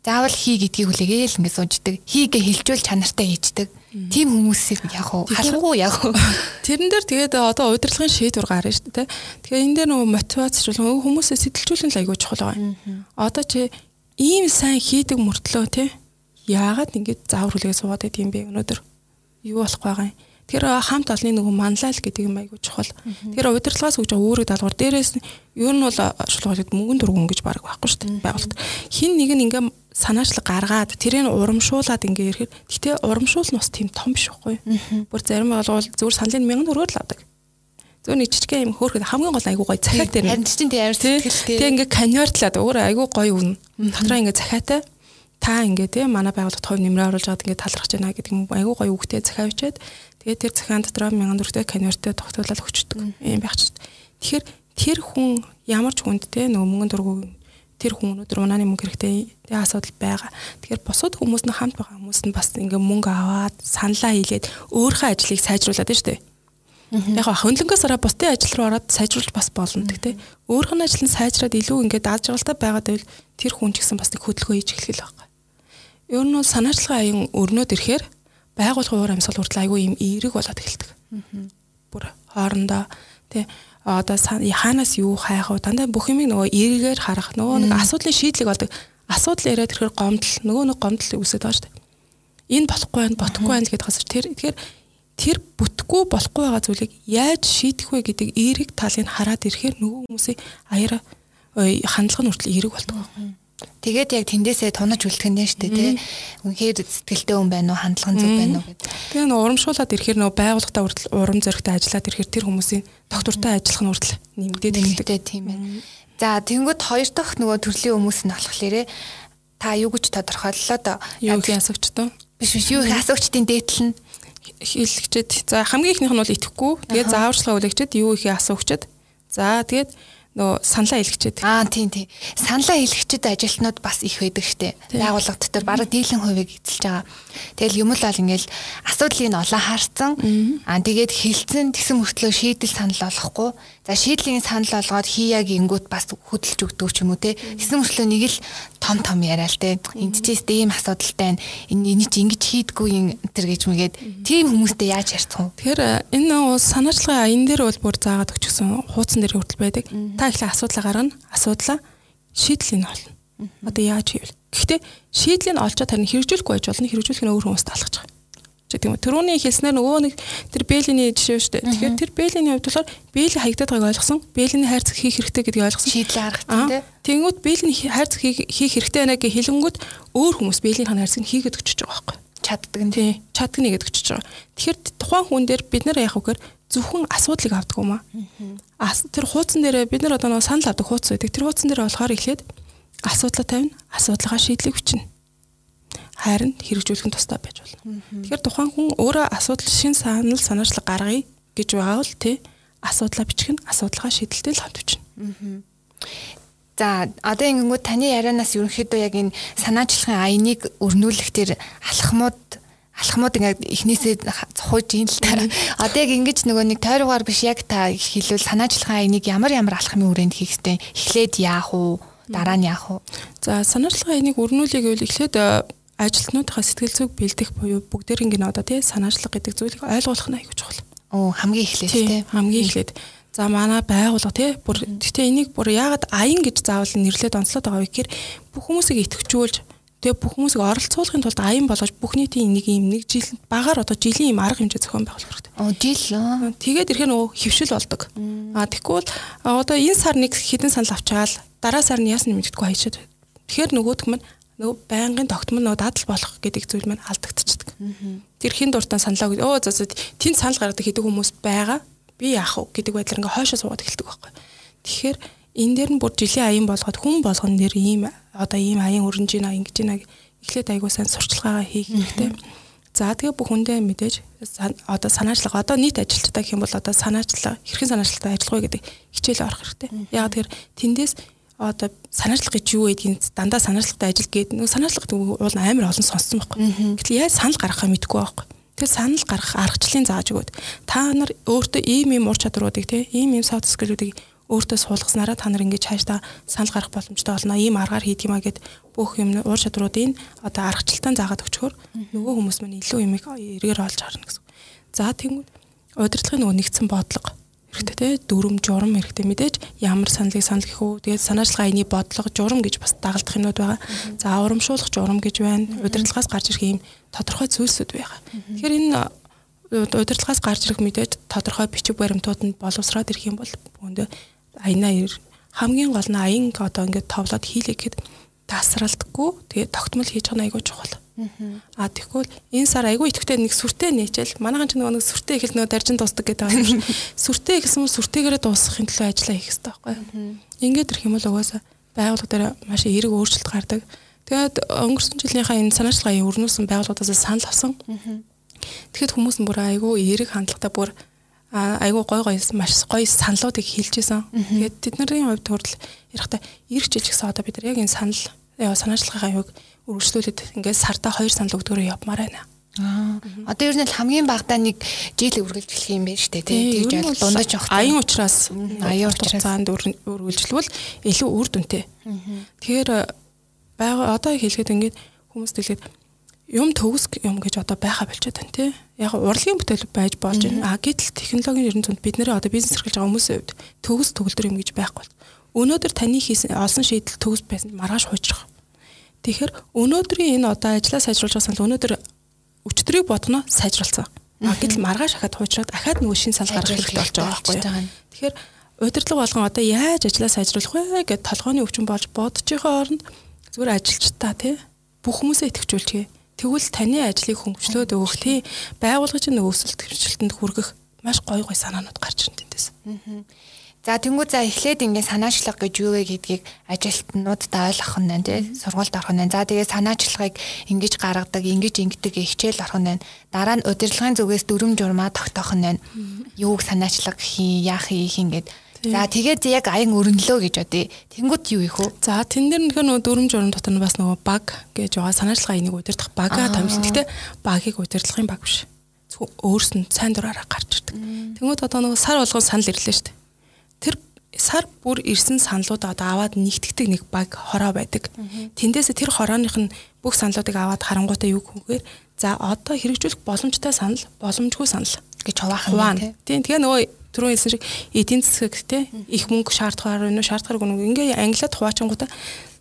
заавал хий гэдгийг хүлээгээл ингээд сууждаг. Хийгээ хилжүүл чанартай хийждэг. Тим хүмүүсийг яг уу халахгүй яг уу. Тэрэн дээр тэгээд одоо удирдлагын шийдвэр гарна шүү дээ. Тэгэхээр энэ дээр нөгөө мотивацчлуулан хүмүүсээ сэтэлжүүлэн л айгүй чухал байгаа. Одоо чи ийм сайн хийдэг мөртлөө те яагаад ингэж заавар хүлээгээ суугаад байд юм бэ өнөөдөр? Юу болох байгаа юм? Тэр хамт олонны нөгөө манлайл гэдэг юм айгуу чухал. Тэр удирдлагаас байгаа өөрөг даалгавар дээрээс ер нь бол шулгуулад мөнгөн дургуун гэж баг байхгүй шүү дээ байгуулт. Хин нэг нь ингээм санаачлаг гаргаад тэрийг урамшуулад ингээ ирэхээр гэтээ урамшуул нь бас тийм том биш байхгүй. Бүр зарим бол зүгээр саналын 1000 төгрөгөөр л авдаг. Зөв нэг жижигхэн юм хөөхөд хамгийн гол айгуу гоё цахиат дээр. Харин чинь тийм амар сэтгэлтэй. Тэг ингээ конвертлаад өөр айгуу гоё үн. Дотроо ингээ цахиатай та ингээ те манай байгууллагт хувь нэмрээ оруулж аваад ингээ талархаж байна гэдэг юм айгуу гоё үгтэй захиавчаад Тэгээд тэр захиан дотроо 1000 төгрөгтэй конвертэд тогтоолол өгчдөг. Ийм байх ч. Тэгэхээр тэр хүн ямар ч хүнд те нөгөө мөнгө дургу тэр хүн өнөөдөр унааны мөнгө хэрэгтэй тэг асуудал байгаа. Тэгэхээр босод хүмүүс нь хамт байгаа хүмүүс нь бас ингээ мөнгө аваад саналаа хийлээд өөрийнхөө ажлыг сайжруулад шүү дээ. Яг хаа хөндлөнгөөс ороо бусдын ажил руу ороод сайжруулж бас болно гэхдээ өөрийнх нь ажил нь сайжраад илүү ингээд дааж жаргалтай байгаад байвал тэр хүн ч гэсэн бас нэг хөдөлгөөн хийж эхлэх л байна. Ер нь санаачлагын аян өрнөд ирэхээр байгуулгын уур амьсгал хүртэл айгүй юм эерэг болоод эхэлдэг. Бүр хоорондоо тий одоо хаанаас юу хайх вэ? Дандаа бүх юмыг нөгөө эргээр харах, нөгөө нэг асуудлын шийдлэг болдог. Асуудал яриад ирэхээр гомдол, нөгөө нэг гомдол үүсэж байгаа шүү дээ. Энэ болохгүй байх, бодохгүй байх гэдэг хасар тэр тэгэхээр тэр бүтггүй болохгүй байгаа зүйлийг яаж шийдэх вэ гэдэг эерэг талыг хараад ирэхээр нөгөө хүмүүсийн аяра хандлага нь хүртэл эерэг болдог байна. Тэгээд яг тэндээсээ тунаж шүү дээ тий. Үнэхээр сэтгэлтэй хүн байна уу, хандлага зөв байна уу гэдэг. Тэгээ нөө урамшуулад ирэхээр нөө байгууллагатаа хүртэл урам зоригтой ажиллаад ирэхээр тэр хүмүүсийн доктортой ажиллах нь хүртэл нэмдээд эхэлдэг тийм байна. За тэнгууд хоёр дахь нөгөө төрлийн хүмүүс нь болохоор та юу гэж тодорхойллоо доо. Юу их асууч тоо. Биш биш юу их асуучдын дээдл нь хэлэгчэд. За хамгийн ихнийх нь бол итгэхгүй. Тэгээд зааварчлага үлэгчэд юу их асуугчэд. За тэгээд нөө саналаа хэлэгчээд. Аа тийм тийм. Саналаа хэлэгчэд ажилтнууд бас их байдаг штэ. Байгууллага дотор бараг дийлэн хувийг эзэлж байгаа. Тэгэл юм л бол ингээл асуудлыг олон харсан. Аа тэгээд хилцэн тэгсэн мөртлөө шийдэл санал олохгүй. За шийдлийн санал олгоод хийя гингүүт бас хөдөлж өгдөг ч юм уу те. Тэгсэн мөртлөө нэг л том том яриа л те. Энд ч ийм асуудалтай байна. Энэ чи ингэж хийдгүү юм тэр гэж мэгээд тийм хүмүүстэй яаж ярьцсан. Тэгэхээр энэ санаачлагын энэ дээр бол бүр заагаад өгчихсөн хуудсан дээр хүртэл байдаг. Та ихлэ асуудлаа гаргана. Асуудлаа шийдлийг олно. Одоо яаж хийвэл. Гэхдээ шийдлийг олчоод харин хэрэгжүүлэхгүй байж болно. Хэрэгжүүлэх нь өөр хүмүүст алхаж байгаа тийм үү. Төрөний хэлснээр нөгөө нэг тэр Бэйлиний жишээ шүү дээ. Тэгэхээр тэр Бэйлиний хувьд болохоор Бэйли хаягдаад байгааг ойлгосон. Бэйлиний хайрцаг хийх хэрэгтэй гэдгийг ойлгосон. Шийдлээ гаргах тийм. Тэнгүүд Бэйлиний хайрцаг хийх хэрэгтэй байна гэж хэлэнгүүт өөр хүмүүс Бэйлиний хайрцаг хийгээд өчөж байгаа байхгүй. Чаддаг нь тий. Чаддаг нэгэд өчөж байгаа. Тэгэхээр тухайн хүн дээр бид нар яах вэхээр зөвхөн асуудлыг авдаг юм аа. Тэр хуудсан дээр бид нар одоо санал авдаг хуудас байдаг. Тэр хуудсан дээр болохоор эхлээд асуудлаа тавина. Асуудлаа шийдлийг хүчнэ хайр нь хэрэгжүүлэх нь тустай байж болно. Тэгэхээр тухайн хүн өөрөө асуудал шин санал санаачлаг гаргая гэж байгаа бол тий асуудлаа бичих нь асуудалгаа шийдэлтэй л хамт бичнэ. За одоо ингэнгүүт таны ярианаас ерөнхийдөө яг энэ санаачлагын аяныг өрнүүлэх тэр алхмууд алхмууд ингээд эхнээсээ цохойж ийн л та. Одоо яг ингэж нөгөө нэг тойргоор биш яг та хэлвэл санаачлагын аяныг ямар ямар алхмын хүрээнд хийх ёстой. Эхлээд яах вэ? Дараа нь яах вэ? За санаачлагын аяныг өрнүүлэх гэвэл эхлээд ажилтнуудынхаа сэтгэл зүг бэлдэх буюу бүгдээрийн гин одоо тий санаачлаг гэдэг зүйлийг ойлгуулах нь аягүй чухал. Оо хамгийн эхлээд тий хамгийн эхлээд за манай байгууллага тий бүр гэхдээ энийг бүр яагаад аян гэж заавал нэрлээд онцлоод байгаа вэ гэхээр бүх хүмүүсийг итгэвчүүлж тэгээ бүх хүмүүсийг оролцуулахын тулд аян болгож бүх нийтийн нэг юм нэг жил багаар одоо жилийн юм арга хэмжээ зохион байгуулах хэрэгтэй. Оо жил. Тэгээд ирэхээр нөгөө хөвшил болдог. Аа тэгвэл одоо энэ сар нэг хідэн санал авчаал дараа сар нь ясны мэддэггүй хайшаад. Тэгэхээр нөгөөх нь нөгөө байнгын тогтмол нөгөө дадал болох гэдэг зүйл маань алдагдчихдаг. Тэр хин дуртай саналаа. Өө за тэнд санал гаргадаг хэдэг хүмүүс байгаа. Би яах вэ гэдэг байдлаар ингээ хойшоо суугаад эхэлдэг байхгүй. Тэгэхээр энэ дээр нь бүр жилийн аян болгоод хүн болгон нэр ийм одоо ийм аян өрнж гинэ ингэж гинэ эхлээд айгуу сайн сурчлагаагаа хийх хэрэгтэй. За тэгээ бүх хүндээ мэдээж одоо санаачлага одоо нийт ажилчдаа гэх юм бол одоо санаачлага хэрхэн санаачлагтай ажиллах вэ гэдэг хичээл орох хэрэгтэй. Яг тэр тэндээс одоо санаачлага гэж юу гэдгийг дандаа санаачлагтай ажил гээд нэг санаачлага уул амар олон сонссон байхгүй. Гэтэл яаж санал гаргахаа мэдэхгүй байхгүй. Тэгэхээр санал гаргах аргачлалын зааж өгөөд та нар өөртөө ийм ийм ур чадруудыг те ийм ийм soft skill-үүдийг өөртөө суулгаснараа та нар ингэж хаашдаа санал гарах боломжтой болно. Ийм аргаар хийдэг юмаа гэд бүх юм уур чадруудыг одоо аргачлалтаа заагаад өчгөр нөгөө хүмүүс маань илүү юмыг эргээр олж харна гэсэн. За тэгвэл удирдлагын нөгөө нэгдсэн бодлого хэрэгтэй те дүрм журам хэрэгтэй мэдээж ямар саналыг санал гэх үү тэгээд санаачлага аяны бодлого журам гэж бас дагалдах юмнууд байгаа. За урамшуулах журам гэж байна. Удирдлагаас гарч ирэх юм тодорхой зүйлсүүд байгаа. Тэгэхээр энэ удирдлагаас гарч ирэх мэдээж тодорхой бичиг баримтууд нь боловсроод ирэх юм бол бүхэндээ аянаа хамгийн гол нь аян одоо ингээд товлоод хийлээ гэхэд тасралтгүй тэгээ тогтмол хийж байгаа нь айгүй чухал. Аа тэгвэл энэ сар айгүй итгэвтэй нэг сүртэй нээчэл манайхан ч нэг сүртэй ихэл нөгөө даржин дуустдаг гэдэг байгаа юм. *laughs* Сүртэй нь сүртэйгээрээ дуусгахын төлөө ажиллаа хийх хэрэгтэй байхгүй. Ингээд ирэх юм бол угаасаа байгууллага дээр маш эерэг өөрчлөлт гардаг. Тэгээд өнгөрсөн жилийнхаа энэ санаачлагын өрнүүлсэн байгууллагуудаас санал авсан. Тэгэхэд хүмүүс нь бүр айгүй эерэг хандлагатай бүр айгүй гой гой маш гоё саналуудыг хэлжсэн. Тэгээд тэдний хувьд хүртэл ярихтаа ирэх жил гэсэн одоо бид нар яг энэ санал санаачлагын хувьд үргэлжлүүлээд ингээд сартаа хоёр санал өгдөгөрөө явмаар байна. Аа. Одоо ер нь хамгийн багадаа нэг жил үргэлжлэх юм байна шүү дээ. Тэгж бол дундаж явах. Аян учраас аян учраас цаанд үргэлжлүүл илүү үр дүнтэй. Тэгэхээр байгаа одоо хэлэхэд ингээд хүмүүс хэлгээд юм төгс юм гэж одоо байха болчиход байна тий. Яг урлагийн бүтээл байж болж байна. А гэтэл технологийн ерөн зүйд бид нэрээ одоо бизнес эрхэлж байгаа хүмүүсийн хувьд төгс төгөлдөр юм гэж байхгүй өнөөдөр таны хийсэн олсон шийдэл төгс байсан маргааш хуучрах. Тэгэхээр өнөөдрийн энэ одоо ажлаа сайжруулж байгаа санал өнөөдөр өчтөрийг бодгоно сайжруулсан. Гэтэл маргааш ахад хуучраад ахаад нөгөө шин санал гаргах хэрэгтэй болж байгаа байхгүй юу. Тэгэхээр удирдлага болгон одоо яаж ажлаа сайжруулах вэ гэд толгойн өвчин болж байгаа оронд зүгээр ажилчдаа тий бүх хүмүүсээ итгэжүүлчихье Тэгвэл таны ажлыг хөнгөлөлтөд өгөх тий байгууллагын нэг өсөлт хэмжилтэнд хүргэх маш гоё гоё санаанууд гарч ирнэ тэндээс. За тэнгуү за эхлээд ингээ санаачлага гэж юу вэ гэдгийг ажилтнуудад ойлгох нь байна тий сургуульд орох нь байна. За тэгээ санаачлагыг ингэж гаргадаг, ингэж ингэдэг хичээл орох нь байна. Дараа нь удирдлагын зүгээс дүрм журмаа тогтоох нь байна. Юуг санаачлага хий, яах хийх ингээд За тэгээд яг аян өрнөлөө гэж бодъё. Тэнгүүд юу их вэ? За тэн дээр нөхөр нөгөө дөрөм журам дотор нь бас нөгөө баг гэж байгаа санаачлага энийг удирдах бага томилсон. Гэтэ багийг удирдахын баг биш. Өөрс нь сайн дураараа гарч ирдэг. Тэнгүүд одоо нөгөө сар болгон санал ирлээ шүү дээ. Тэр сар бүр ирсэн саналууд одоо аваад нэгтгэдэг нэг баг хороо байдаг. Тэндээсээ тэр хорооных нь бүх саналуудыг аваад харангуйтай юу гэхээр за одоо хэрэгжүүлэх боломжтой санал, боломжгүй санал гэж хуваахан. Тийм тэгээ нөгөө түрүү хэлсэн шиг эдийн засаг те их мөнгө шаардлагаар уу шаардлагаар гүн ингээ англиад хуваачингуудаа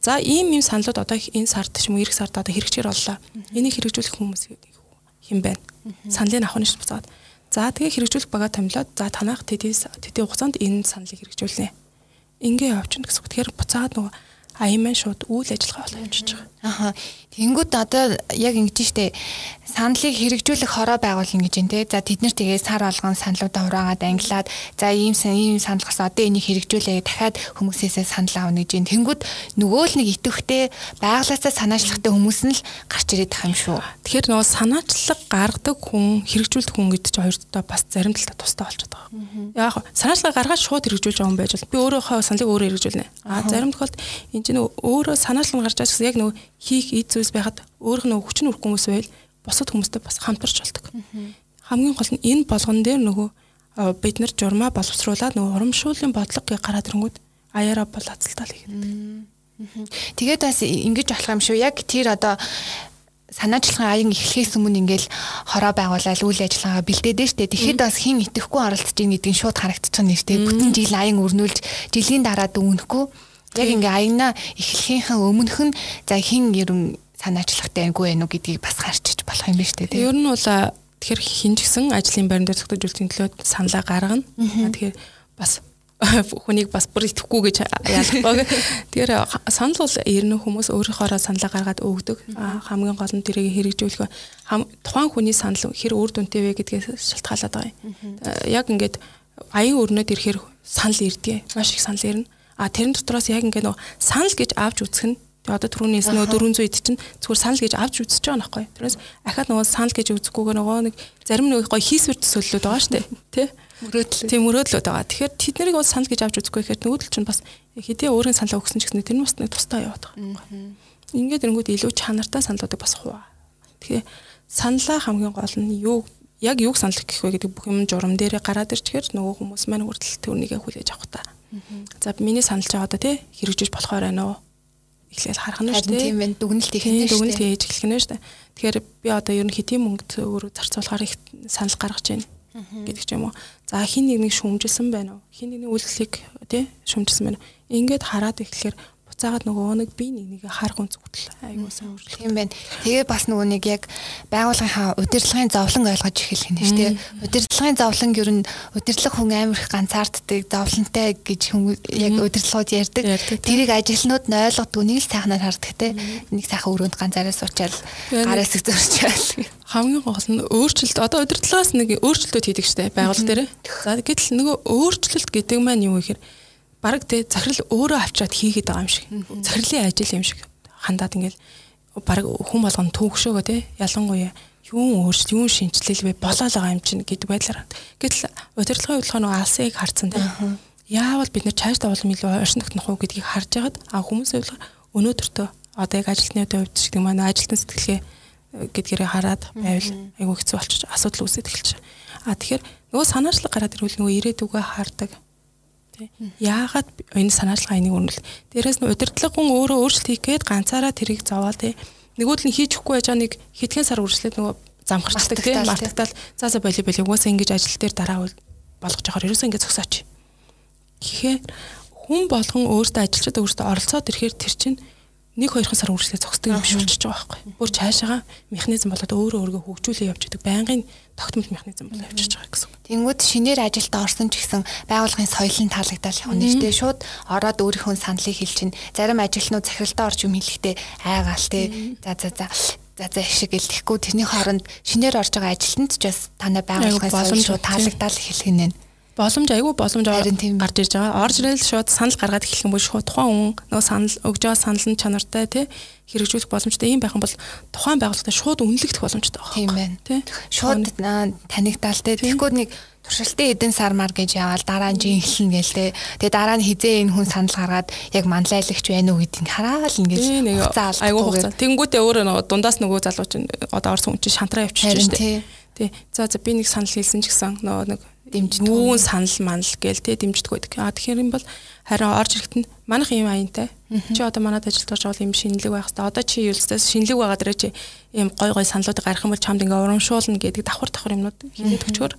за ийм ийм саналууд одоо энэ сард ч юм уу эх сард одоо хэрэгжээр боллоо. Энийг хэрэгжүүлэх хүмүүс хэм байна. Саналыг авах нь ш буцаад. За тэгээ хэрэгжүүлэх бага томилоод за танах тэдийн тэдийн хугацаанд энэ саналыг хэрэгжүүлнэ. Ингээ явчихна гэсэн. Тэгэхээр буцаад нөгөө аян маань шууд үйл ажиллагаа болоо явчихж байгаа. Аха. Тэнгүүд одоо яг ингэж штэ саналыг хэрэгжүүлэх хороо байгуулна гэж байна те. За тэд нар тэгээ сар болгон саналуудаа ураагаад ангилаад за ийм ийм санал гас одоо энийг хэрэгжүүлээ дахиад хүмүүсээсээ санал авна гэж байна. Тэнгүүд нөгөө л нэг итвэхтэй байглаасаа санаачлагтай хүмүүс нь л гарч ирээд байгаа юм шүү. Тэгэхээр нөгөө санаачлаг гаргадаг хүн хэрэгжүүлдэг хүн гэдэг чинь хоёрдоо бас зарим талдаа тустай болчиход байгаа. Яг санаачлага гаргаад шууд хэрэгжүүлж байгаа хүн байж бол би өөрийнхөө саналыг өөрөө хэрэгжүүлнэ. А зарим тохиолдолд энэ чинь өөрөө санаачлаг гарч байгаа гэсэн яг нөгөө хийх эд зүйлс байхад өөрөх нөгөө хүчин үрх хүмүүс байл бусад хүмүүстэй бас хамтарч болдог. Хамгийн гол нь энэ болгон дээр нөгөө бид нар журмаа боловсруулад нөгөө урамшууллын бодлого гэ гараад ирэнгүүт аяараа бол азалтаал хийгээд. Тэгээд бас ингэж болох юм шүү. Яг тэр одоо санаачлагын аян эхлэхээс өмнө ингээл хороо байгуулаад үйл ажиллагаа бэлдээдээ штэ. Тэгэхэд бас хин итгэхгүй оролцож ийн гэдгийг шууд харагдчихна нэртэй. Бүтэн жил аян өрнүүлж жилийн дараа дүнэхгүй. Яг ингээ аянаа эхлэхийнхээ өмнөх нь за хин ерөн санаачлагтай айгүй байх уу гэдгийг бас харчиж болох юм байна шүү дээ. Ер нь бол тэгэхээр хин ч гэсэн ажлын байран дээр зөвхөн зүйлсийн төлөө саналаа гаргана. Тэгэхээр бас *laughs* хүнийг бас бүр итгэхгүй гэж ялахгүй. Тэгэхээр санал бол ернэ хүмүүс өөрийнхоороо саналаа гаргаад өгдөг. Хамгийн гол нь тэрийг хэрэгжүүлэх тухайн хүний санал хэр үр дүнтэй вэ гэдгээс шалтгаалаад байгаа юм. Яг ингээд аян өрнөд ирэхээр санал ирдэг. Маш их санал ирнэ. А тэрэн дотроос яг ингээд санал гэж авч үзэх нь Тэгээ одоо түрүүнээс нөө 400 эд чинь зүгээр санал гэж авч үзэж байгаа нөхгүй. Тэрээс ахаад нөгөө санал гэж үзэхгүйгээр нөгөө нэг зарим нэг гоё хийсвэр төсөөллөд байгаа штэ. Тэ? Мөрөөдөл. Тийм мөрөөдлөд байгаа. Тэгэхээр тэд нарыг бол санал гэж авч үзэхгүй гэхээр нөгөөдөл чинь бас хэдийн өөрийн саналаа өгсөн ч гэсэн тэр нь бас нэг тустай яваад байгаа. Ингээд ирэнгүүт илүү чанартай саналуудыг бас хуваа. Тэгэхээр саналаа хамгийн гол нь юу яг юг санал гэх вэ гэдэг бүх юм журам дээрээ гараад ирчихээр нөгөө хүмүүс маань хүртэл төрнийгээ хүлээж авах та. За миний саналж байгаа одоо тий хэрэгжиж болохоор байна уу? Эхлээл харах нь шүү дээ. Тийм байна. Дүгнэлт хийх нь шүү дээ. Дүгнэлт хийж эхлэх нь шүү дээ. Тэгэхээр би одоо ер нь хэдийн мөнгө өөрөө зарцуулахаар их санал гаргаж байна гэдэг ч юм уу. За хин нэг нэг шүмжилсэн байна уу? Хин нэг нэг үйлчлэгийг тий шүмжилсэн байна. Ингээд хараад эхлэхээр буцаагаад нөгөө нэг би нэг нэг харах үнц хүртэл айгуу сайн өөрчлөлт. Тийм байна. Тэгээ бас нөгөө нэг яг байгууллагынхаа удирдлагын зовлон ойлгож эхэлэх нь шүү дээ. Удирдлагын зовлон ер нь удирдлага хүн амар их ганцаарддаг, зовлонтой гэж яг удирдлагууд ярьдаг. Тэрийг ажилтнууд нь ойлгодог, нэг л сайхнаар хардаг те. Нэг сайхан өрөөнд ганцаараа суучаал гараас их зөрчөөл. Хамгийн гол нь өөрчлөлт одоо удирдлагаас нэг өөрчлөлтүүд хийдэг штэ байгууллага дээр. За гэтэл нөгөө өөрчлөлт гэдэг маань юу гэхээр баг тэ захирал өөрөө авчираад хийгээд байгаа юм шиг. Захирлын ажил юм шиг хандаад ингээл баг хүн болгоно төвөгшөөгөө те ялангуяа юун өөрчлөлт юун шинжилэл вэ болоод байгаа юм чинь гэдэг байдлаар. Гэтэл удирдлагын хөдөлгөөн нөгөө алсыг харцсан те. Яавал бид нэр чааш давуулан илүү орчин тогтнох уу гэдгийг харж байгаад а хүмүүсийн хөдөлгөөн өнөөдөртөө одоо яг ажилтны үед ч гэдэг маань ажилтны сэтгэлгээ гэдгээрээ хараад байвал айгүй хэцүү болчих асуудал үүсэж эхэлчих. А тэгэхээр нөгөө санаачлаг гараад ирвэл нөгөө ирээдүгөө хардаг тий. Яагаад энэ санаачлага энийг өрнөл. Дээрээс нь удирдлагын өөрөө өөрчлөлт хийх гээд ганцаараа тэрийг зовоо тий. Нөгөөдөл нь хийж өгөхгүй байж байгаа нэг хэдхэн сар үргэлжлээд нөгөө замхарчдаг тий. Мартагдал за за боли боли угаасаа ингэж ажил дээр дараа болгож явахаар ерөөсөө ингэ зогсооч. Гэхдээ хүн болгон өөртөө ажилчид өөртөө оролцоод ирэхээр тэр чинь нэг хоёрхан сар үргэлжлээ зогсдог юм биш болчихж байгаа байхгүй. Бүр цаашаага механизм болоод өөрөө өөргөө хөгжүүлээ явж идэг. Байнгын тогтмол механизм болоо явчихж байгаа гэсэн. Тэнгүүд шинээр ажилдаа орсон ч гэсэн байгууллагын соёлын таалагдал шүү дээ. Шууд ороод өөрийнхөө саналыг хэлж чинь зарим ажилтнууд захиралтаа орж юм хэлэхдээ айгаал те. За за за за за шиг гэлтэхгүй тэрний хооронд шинээр орж байгаа ажилтнанд ч бас танай байгууллагын соёл шууд таалагдал хэлэх нь боломж айгүй боломж гарч ирж байгаа. Орж ирэл шууд санал гаргаад эхлэх юм бол шууд тухайн хүн нөгөө санал өгж байгаа санал нь чанартай тий хэрэгжүүлэх боломжтой юм байх юм бол тухайн байгууллагатай шууд үнэлэгдэх боломжтой байна. Тийм байна. Шууд танигдаал тий. Тэгэхгүй нэг туршилтын эдэн сар мар гэж яваал дараа нь жинхлэн гээл те. Тэгээ дараа нь хизээ энэ хүн санал гаргаад яг манлайлагч байна уу гэдгийг хараад ингэж хугацаа алдсан. Айгуу хугацаа. Тэнгүүтээ өөрөө нөгөө дундаас нөгөө залуу чинь одоо орсон хүн чинь шантраа явчихж штэ. Тий. За за би нэг санал хэлсэн ч гэсэн нөгөө нэг дэмждэг. Нүүн санал манал гээл те дэмждэг байдаг. А тэгэхээр юм бол харин орж ирэхэд нь манах юм аянтай. Чи одоо манад ажилд орж байгаа юм шинэлэг байх хэвээр. Одоо чи юулстаас шинэлэг байгаа дээрээ чи ийм гой гой саналуудыг гаргах юм бол чамд ингээ урамшуулна гэдэг давхар давхар юмнууд хийгээд өчгөр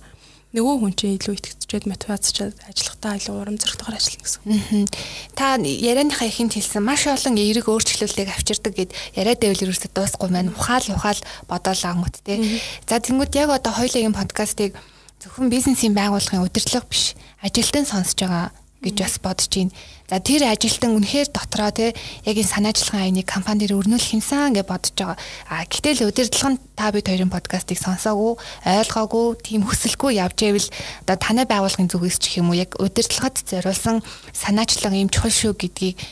нөгөө хүн чинь илүү итгэцчээд мотивацчаад ажиллахтаа илүү урам зоригтойгоор ажиллана гэсэн. Та ярианыхаа ихэнд хэлсэн маш олон эерэг өөрчлөлтийг авчирдаг гэд яриа дэвэл ерөөсөд дуусахгүй маань ухаал ухаал бодоолаа гомт те. За тэнгууд яг одоо хоёулагийн подкастыг зөвхөн бизнесийн байгууллагын удирдлага биш ажилтан сонсож байгаа гэж бас бодож байна. За тэр ажилтан үнэхээр дотроо те яг энэ санаачлагын айныг компани дээр өрнүүлэх юмсан гэж бодож байгаа. А гэтэл удирдлага нь та бид хоёрын подкастыг сонсоогүй, ойлгоогүй, тийм хүсэлгүй явж ивэл одоо танай байгууллагын зүгээс ч юм уу яг удирдлагад зориулсан санаачлага юм чухал шүү гэдгийг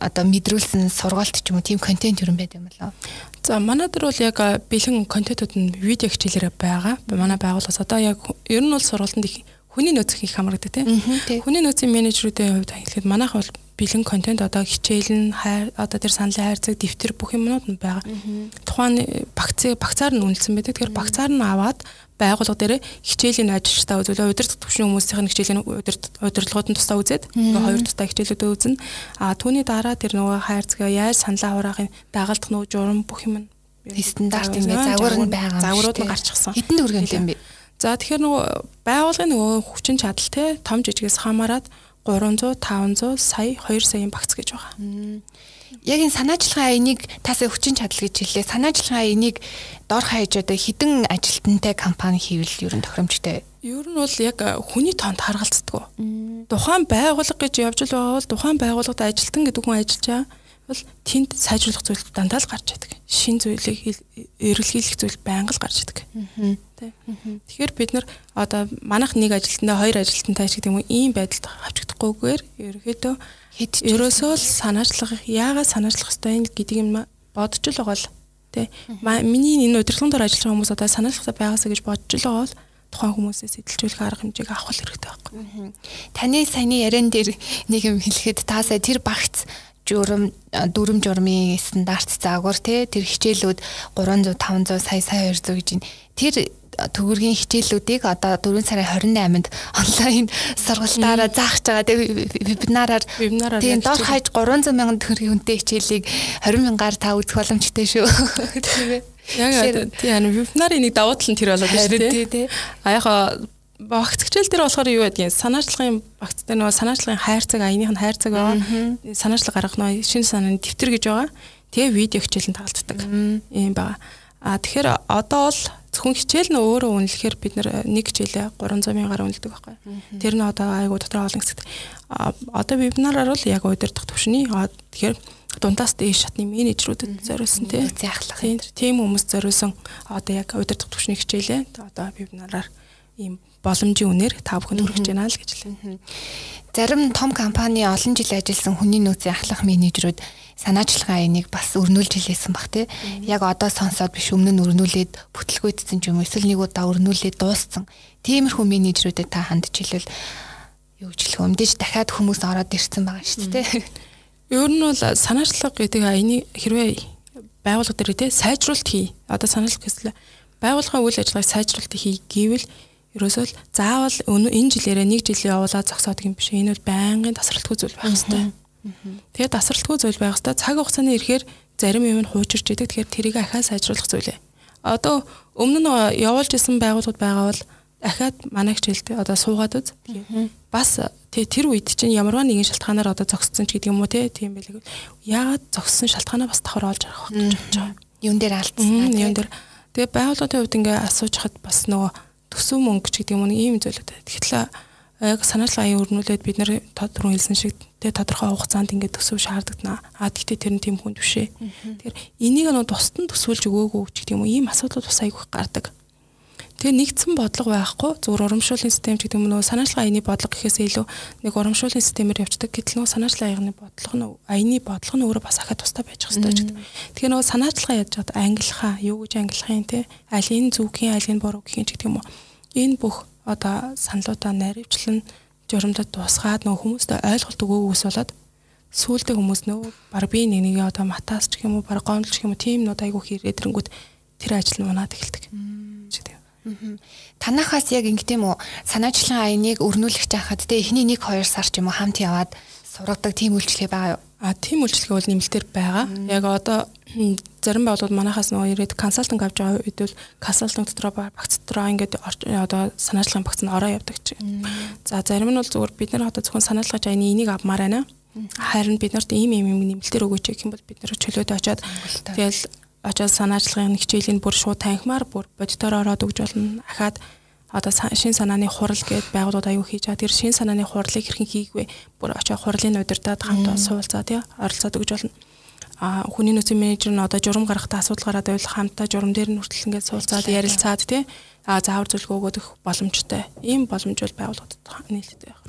одоо мэдрүүлсэн сургалт ч юм уу тийм контент юу юм байд юм болоо. За манай дээр бол яг бэлэн контентууд нь видео хичээлээр байгаа. Манай байгууллагаас одоо яг ер нь бол сургалтанд их хүний нөөц их хамрагддаг тийм. Хүний нөөцийн менежерүүдийн хувьд хэлэхэд манайх бол бэлэн контент одоо хичээл нь хайр одоо тэр саналын хайрцаг дэвтэр бүх юмнууд нь байгаа. Тухайн багцыг багцаар нь үнэлсэн байдаг. Тэгэхээр багцаар нь аваад байгууллага дээр хичээлийн ажилчдаа үзүүлээ удирдах төвшин хүмүүсийн хичээлийн удирдлагууд нь тусдаа үзээд ингээ хоёр тусдаа хичээлүүдээ үзнэ. А түүний дараа тэр нөгөө хайрцагаа яаж саналаа хураахын дагалдах нөгөө журам бүх юм стандарт ингээ загвар нь байгаа. Загварууд нь гарчихсан. Хэдэн төгрөг юм бэ? За тэгэхээр нөгөө байгууллагын нөгөө хүчин чадал те том жижигээс хамаарат 300 500 сая 2 саяын багц гэж байгаа. Яг энэ санаачлагын аяныг тасаа хүчин чадал гэж хэллээ. Санаачлагын аяныг дор хаяж одоо хідэн ажилтнтай компани хийвэл ер нь тохиромжтой. Ер нь бол яг хүний тоонд харгалцдаг. Тухайн байгууллага гэж явж л байгаа бол тухайн байгууллагад ажилтан гэдэг хүн ажиллаж байгаа бол тэнд сайжруулах зүйл дандаа л гарч идэг. Шин зүйлийг эргэлхийлэх зүйл байнга л гарч идэг. Тэгэхээр бид нар одоо манайх нэг ажилтнаа хоёр ажилтнтай ч гэдэг юм ийм байдалд авчигдахгүйгээр ерөөхдөө хэд ерөөсөө л санаачлах яагаад санаачлах ёстой гэдэг юм бодож л байгаа л тий. Миний энэ удирдлагын дор ажиллаж байгаа хүмүүс одоо санаачлах байгаасаа гэж бодож л байгаа л тухайн хүмүүсээс эдэлжүүлэх арга хэмжээг авах хэрэгтэй байхгүй. Таны саяны яриан дээр нэг юм хэлэхэд таасаа тэр багц журам дүрм журмын стандарт заагвар тий тэр хичээлүүд 300 500 сая сая 200 гэж байна. Тэр төгөргийн хичээлүүдийг одоо 4 сарын 28-нд онлайн сургалтаараа заах гэж байгаа. Тэгээ вебинараар тийм доор хаяж 300 мянган төгрөгийн үнэтэй хичээлийг 20 мянгаар та үзэх боломжтой шүү. Тийм ээ. Яг тийм вебинарын нэг давуу тал нь тэр болоод шүү дээ. А яг багц хичээл дээр болохоор юу байдгийг санаачлагын багц дээр нөгөө санаачлагын хайрцаг аяных нь хайрцаг байгаа. Санаачлаг гаргах нөгөө шинэ санааны дэвтэр гэж байгаа. Тэгээ видео хичээл нь таалддаг. Ийм байгаа. А тэгэхээр одоо бол зөвхөн хичээл нь өөрөө үнэлэхээр бид нэг хичээлээ 300 мянгаар үнэлдэг байхгүй. Тэр нь одоо айгу дотор олон хэсэгт. Одоо вебинараар бол яг удирдах төвшний тэгэхээр дундаас дээш шатны менежерүүдэд зориулсан тийм хүмүүс зориулсан одоо яг удирдах төвшний хичээлээ одоо вебинараар ийм боломжийн үнээр та бүхэнд хүргэж байна л гэж хэлээ. Зарим том компани олон жил ажилласан хүний нөөцийн ахлах менежерүүд санаачлагын аяныг бас өрнүүлж хэлээсэн баг тий. Яг одоо сонсоод биш өмнө нь өрнүүлээд бүтлгүйдсэн ч юм уу эсвэл нэг удаа өрнүүлээд дууссан. Тиймэрхүү менежерүүдэд та хандж хэлвэл юу ч хэлэх өмдөж дахиад хүмүүс ороод ирсэн байгаа шүү дээ. Ер нь бол санаачлага гэдэг аяны хэрвээ байгууллага дээр тий сайжруулалт хий. Одоо санаачлах гэсэл байгууллагын үйл ажиллагааг сайжруулалт хий гэвэл ерөөсөө л заавал энэ жилээрээ нэг жил явуулаад зогсоод юм биш. Энэ бол байнгын тасралтгүй зүйл байх хэрэгтэй. Тэгээд тасралтгүй зүйл байх хэрэгтэй. Цаг хугацааны ирэхээр зарим юм нь хуучирч идэг. Тэгэхээр тэрийг ахаа сайжруулах зүйлээ. Одоо өмнө нь явуулж исэн байгууллагууд байгаа бол дахиад манай хичээлдээ одоо суугаад үз. Бас тэр үед чинь ямарваа нэгэн шалтгаанаар одоо зогссон ч гэдэг юм уу тий тийм байлиг. Яагаад зогссон шалтгаанаа бас давхар олж харах гэж бодож байгаа. Юун дээр алдсан. Юун дээр. Тэгээ байгууллагын хувьд ингээ асууж хад бас нөгөө төсөв мөнгө ч гэдэг юм уу ийм зүйлүүд. Тэгэхээр яг санаачлал аян өрнүүлээд бид нэр тодорхой хэлсэн шиг тэ тодорхой хугацаанд ингээд төсөв шаардлагатна. А тэгтээ тэр нь тийм хүнд бишээ. Тэгэхээр энийг нөө тусдан төсвөлж өгөөгүй ч гэдэг юм уу ийм асуудлууд бас айгүй гардаг. Тэгээ нэгдсэн бодлого байхгүй зүгээр урамшууллын систем гэдэг юм нөө санаачлал аяны бодлого гэхээс илүү нэг урамшууллын системээр явцдаг. Гэтэл нөө санаачлал аяны бодлого нь аяны бодлого нь өөрөө бас ахад тустай байж хэвээр ч гэдэг. Тэгэхээр нөө санаачлал яаж одоо ангилахаа юу гэж ангилахын те зүгхийн аль энэ буруу гэх юм ч гэдэг юм уу. Энэ бүх одоо саналуудаа наривчлан журамдад дуусгаад нөө хүмүүстээ ойлголт өгөөгөөс болоод сүулдэ хүмүүс нөө баг би нэг нэг одоо матаас ч юм уу баг гомдолч юм уу тийм нүүд айгуу хийрэдэрэнгүүд тэр ажил нь унаад эхэлдэг. Гэдэг. Танахаас яг ингэдэм үү санаачлагын аяныг өрнүүлэх жахад тэ эхний 1 2 сар ч юм уу хамт яваад сургадаг тийм үйлчлэгээ байгаа юу? А тийм үйлчлэгээ бол нэмэлтээр байгаа. Яг одоо зарим байгууллагууд манахаас нөгөө ирээд консалтинг авч байгаа үед бол консалтинг дотроо багц дотроо ингээд одоо санаачлагын багц нь ороо явдаг чи. За зарим нь бол зүгээр бид нар одоо зөвхөн санаачлагын аяны энийг авмаар байна. Харин бид нарт ийм ийм юм нэмэлтээр өгөөч гэх юм бол бид нар чөлөөд очиод тэгэл очоод санаачлагын хичээлийн бүр шууд танхимаар бүр бодитоор ороод өгж болно. Ахаад одоо шин санааны хурал гээд байгууллагууд аюу хийж байгаа. Тэр шин санааны хурлыг хэрхэн хийгвэ? Бүр очоо хурлын удирдаад хамт суулцаа тий оролцоод өгж болно. А хүний нөөцийн менежер нь одоо журам гаргахтаа асуудал гараад байвал хамтаа журам дээр нь хүртэл ингээд суулцаад ярилцаад тий а заавар зөвлөгөө өгөх боломжтой. Ийм боломж бол байгууллагад нийлдэг байх.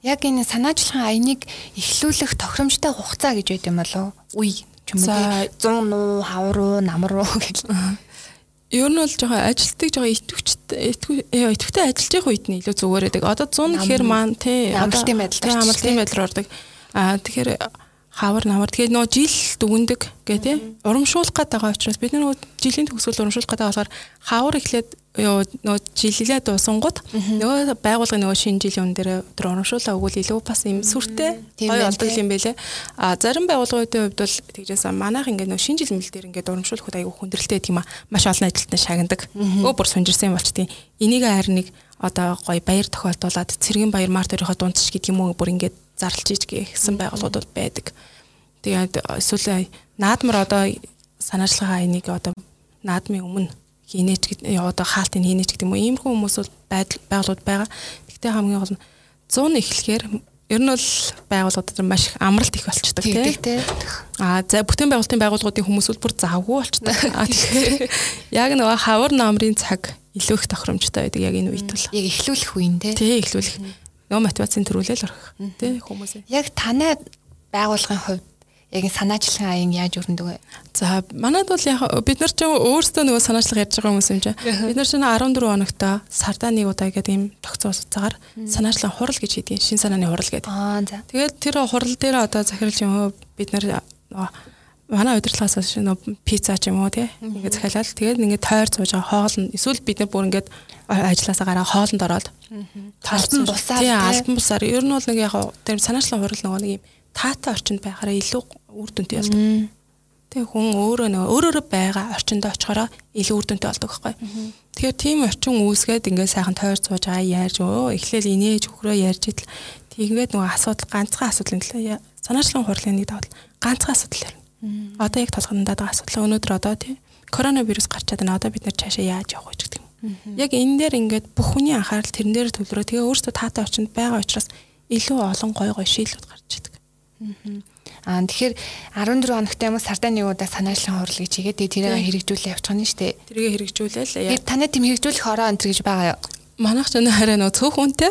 Яг энэ санаачлагын аяныг эхлүүлэх тохиромжтой хугацаа гэж байд юм болов уу? Үе ч юм уу 100 нуу хавар руу нам руу *laughs* гэж. Ер нь бол жоохон ажилтдаг жоохон итвчтэй итвхтэй ажиллаж явах үед нь илүү зүгээр байдаг. Одоо 100 гэхээр маань тий амралтын байдал амралтын байдлаар ордог. Аа тэгэхээр хавар намар. Тэгээд нөө жил дүгндэг гэ тий урамшуулах гээд байгаа учраас бид нөгөө жилийн төгсгөл урамшуулах байгаа болохоор хавар эхлээд нөгөө жилээ дуусангууд нөгөө байгуулгын нөгөө шинэ жилийн үн дээр өдөр урамшуулаа өгвөл илүү бас юм сүртэй гоё олдог юм байлээ. А зарим байгууллагуудын хувьд бол тэгжээс манайх ингээд нөгөө шинэ жил мэл дээр ингээд урамшуулахад аягүй хүндрэлтэй тийм а маш олон ажилтнаа шагнадаг. Өө бүр сунжирсан юм болчтیں۔ энийг харин нэг одоо гоё баяр тохиолдуулаад цэргийн баяр март өрийнхөө дундч гэдэг юм уу бүр ингээд зарлж иж гэсэн байгууллагууд бол байдаг. Тэгээд эсвэл наадмар одоо санаачлагаа энийг одоо наадмын өмнө хийнэж гэдэг одоо хаалтыг хийнэж гэдэг юм уу иймэрхүү хүмүүс бол байгууллагууд байгаа. Гэхдээ хамгийн гол нь 100 эхлэхээр ер нь бол байгууллагууд маш их амралт их болчдөг тийм. Аа за бүтээн байгуулалтын байгууллагуудын хүмүүс бол бүр завгүй болчдөг. Аа тэгэхээр яг нөгөө хавар номрын цаг илүү их тохиромжтой байдаг яг энэ үед бол. Яг эхлүүлэх үеин тийм. Тийм эхлүүлэх. Нөгөө мотивацийн төрүүлэл орох. Тийм хүмүүс. Яг танай байгууллагын хувьд яг санаачлагын аян яаж өрнөдөг вэ? За манайд бол яг бид нар ч өөрсдөө нөгөө санаачлага ярьж байгаа хүмүүс юм чинь. Бид нар ч 14 хоногт сардаа нэг удаа гэдэг ийм тогтцоо цагаар санаачлагын хурал гэж хийдэг. Шин санааны хурал гэдэг. Аа за. Тэгээд тэр хурал дээр одоо захиралч юм бид нар манай удирдлагаас нөгөө пицца ч юм уу тий ингээд захиалал тэгээд ингээд тойр сууж байгаа хоол нь эсвэл бид нар бүр ингээд ажилласаа гараа хоолнд ороод талбан бусаар тий албан бусаар ер нь бол нэг яг тэр санаачлагын хурал нөгөө нэг юм таатай орчинд байхаараа илүү үр дүнтэй болдог. Тэгээ хүн өөрөө нөгөө өөрөөрөө байгаа орчинд очихороо илүү үр дүнтэй болдог байхгүй. Тэгэхээр тийм орчин үүсгээд ингээд сайхан тойр сууж байгаа яаж өө эхлээл инээж хөрөө ярьж идэл тийгээд нөгөө асуудал ганцхан асуудал юм лээ. Санаачлагын хурлын нэг давал ганцхан асуудал ярина. Одоо яг толгондоо байгаа асуудал өнөөдөр одоо тий коронавирус гарч чадана. Одоо бид нар цаашаа яаж явах вэ гэдэг юм. Яг энэ дээр ингээд бүх хүний анхаарал тэрэн дээр төвлөрөө тэгээ өөртөө таатай орчинд байгаа учраас илүү олон гой гой шийдлүүд гарч идэг. Аа тэгэхээр 14 хоногт юм сардаа нэг удаа санаачлан хурал гэж хийгээд тэрийг хэрэгжүүлээ явуучих нь дээ. Тэрийг хэрэгжүүлээл таны тийм хэрэгжүүлэх ороо энэ гэж байгаа юу? Манайх ч өнөө хараа нөө цөөх үнтэй.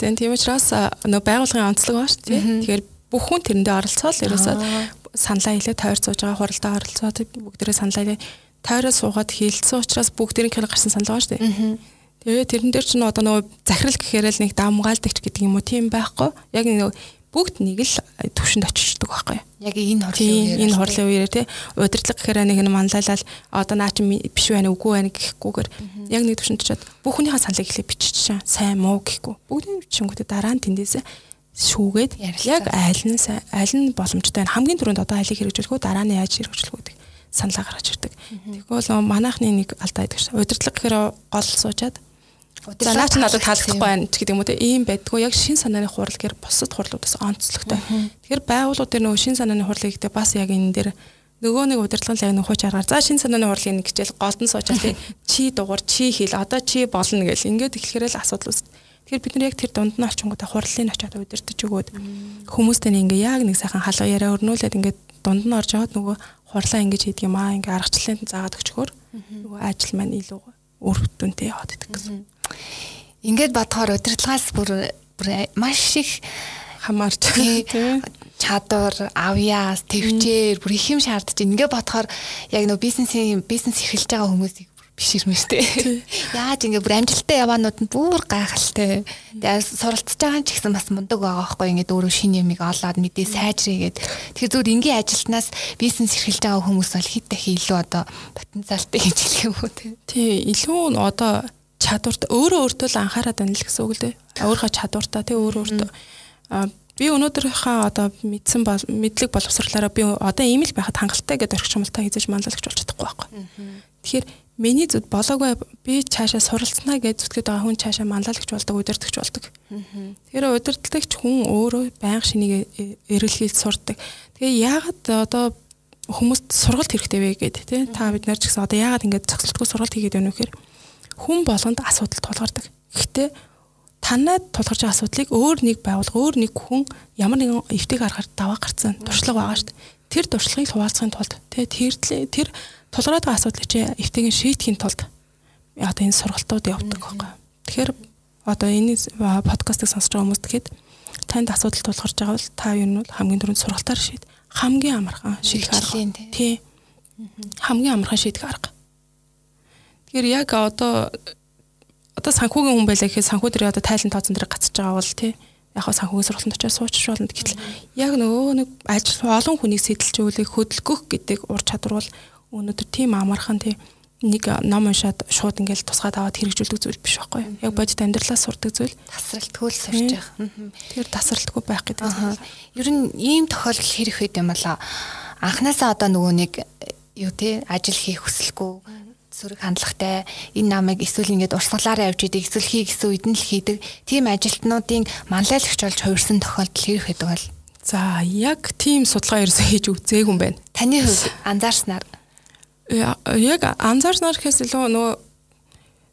Тэгээд тийм учраас нөө байгууллагын онцлог шүү дээ. Тэгэхээр бүх хүн тэрэндээ оролцоол ерөөсөө саналаа хэлээ тойр сууж байгаа хуралдаа оролцоод бүгдээрээ саналаа тойроо суугаад хилцсэн учраас бүгдээрийн гарсан санал байгаа шүү дээ. Тэгээ тэрэн дээр чинь одоо нөгөө захирал гэхээр л нэг дамгаалдагч гэдэг юм уу тийм байхгүй. Яг нэг бүгд нэг л төвшөнд очичдаг байхгүй. Яг энэ хурлын үеэр энэ хурлын үеэр тий удирдлага гэхээр нэг нь манлайлал одоо наа чи биш байна үгүй байна гэхгүйгээр яг нэг төвшөнд очиод бүх хүнийхээ саналыг ихлэ биччихсэн. Сайн муу гэхгүй. Бүгдийн бичингүүтээ дараа нь тэндээс шүүгээд яг айл нь айл нь боломжтой байна. Хамгийн түрүүнд одоо айлыг хэрэгжүүлэх үү дараа нь яаж хэрэгжүүлэх үү гэдэг саналаа гаргаж ирдэг. Тэгвэл манайхны нэг алдаа байдаг шээ. Удирдлага гэхээр гол суужаад За наач надад таалагдахгүй байна гэдэг юм уу те? Ийм байдгүй. Яг шин санааны хурал гэр бусад хурлуудаас онцлогтой. Тэгэхээр байгууллагууд дээр нөгөө шин санааны хурлыг гэдэг бас яг энэ дээр нөгөө нэг удирдлагын лайны хууч аргаар. За шин санааны хурлын нэг хичээл голдон суучаал те? *laughs* Чи дугуур чи хэл одоо чи болно гэл. Ингээд эхлэхэрэл асуудал үүсдэг. Тэгэхээр бид нар яг тэр дунд нь очингуудаа хурлын очиод удирдах өгөөд хүмүүстэй ингээ яг нэг сайхан халуун яриа өрнүүлээд ингээд дунд нь орж яваад нөгөө хурлаа ингэж хийдэг юм аа ингээ аргачлалын заагаад өчгөр нөгөө ажил маань илүү үр дүнтэй яваад идэх гэсэн. Ингээд бодохоор удирдлагаас бүр маш их хамаарч чадвар, авьяас, төвчээр бүр их юм шаардж. Ингээд бодохоор яг нөө бизнесийн бизнес эрхэлж байгаа хүмүүсийг биш юм шүү дээ. Яаж ингэ бүр амжилттай яваанууд нь бүр гайхалтай. Тэгээ суралцж байгаа ч гэсэн бас мундаг байгаа байхгүй ингэ өөрөө шинэ юмыг олоод мэдээ сайжрыгээд. Тэгэхээр зүгээр энгийн ажилтнаас бизнес эрхэлж байгаа хүмүүс бол хэд дахин илүү одоо потенциалтай гэж хэлэх юм уу те. Тий, илүү одоо чадварт өөрөө өөртөө л анхаарат байна л гэсэн үг л дээ. Өөрийнхөө чадвартаа тий өөрөө өөртөө би өнөөдрийнхээ одоо мэдсэн бол мэдлэг боловсруулаараа би одоо ийм л байхад хангалттай гэдэг орчмолтой хийж манлайлагч болж чадахгүй байхгүй. Тэгэхээр миний зүд болоогүй би цаашаа суралцнаа гэж зүтгэж байгаа хүн цаашаа манлайлагч болдог, удирдахч болдог. Тэгэхээр удирдлагч хүн өөрөө байнга шинийг эргэлхийлж сурдаг. Тэгээ яагаад одоо хүмүүст сургалт хэрэгтэй вэ гэдэг тий та бид нар ч гэсэн одоо яагаад ингэж зохицолтгүй сургалт хийгээд байна вэ гэхээр хүн болгонд асуудал тулгардаг. Гэхдээ танад тулгарч байгаа асуудлыг өөр нэг байгуулга, өөр нэг хүн ямар нэгэн эвтэг аргаар даваа гарцсан туршлага байгаа шүү дээ. Тэр туршлагыг хуваалцахын тулд тэгээ тэр тэр тулгараад байгаа асуудлыг чи эвтэйг шийдэхин тулд одоо энэ сургалтууд явдаг байхгүй. Тэгэхээр одоо энэ подкастыг сонсож байгаа хүмүүст тэгэхэд танд асуудал тулгарч байгаа бол та юу нь хамгийн түрүүнд сургалтаар шийд. Хамгийн амархан шийдэх арга. Тий. Хамгийн амархан шийдэх арга. Тэгэхээр яг одоо одоо санхүүгийн хүн байлаа гэхэд санхүү дээр одоо тайлан тооцсон дээр гацж байгаа бол тий яг санхүүгийн сургалтанд очиж суучих болно гэтэл яг нөгөө нэг ажил олон хүнийг сэтэлжүүлэх хөдөлгөх гэдэг ур чадвар бол өнөөдөр тийм амархан тий нэг ном уншаад шууд ингээл тусгаад аваад хэрэгжүүлдэг зүйл биш байхгүй яг бодит амьдралаас сурдаг зүйл. Тасралтгүй л сурч байгаа. Тэгэхээр тасралтгүй байх гэдэг. Ер нь ийм тохиолдол хэрэг байд юм болоо. Анханасаа одоо нөгөө нэг юу те ажил хийх хүсэлгүй сөрөг хандлагатай энэ намыг эсвэл ингээд урсгалаараа явж идэг эсвэл хий гэсэн үед нь л хийдэг. Тийм ажилтнуудын манлайлагч болж хувирсан тохиолдол хэрэг байдаг бол. За яг тийм судалгаа ерөөсөө хийж үзээгүй юм байна. Таны хувьд анзаарснаар яг анзаарснаар гэхээс илүү нөгөө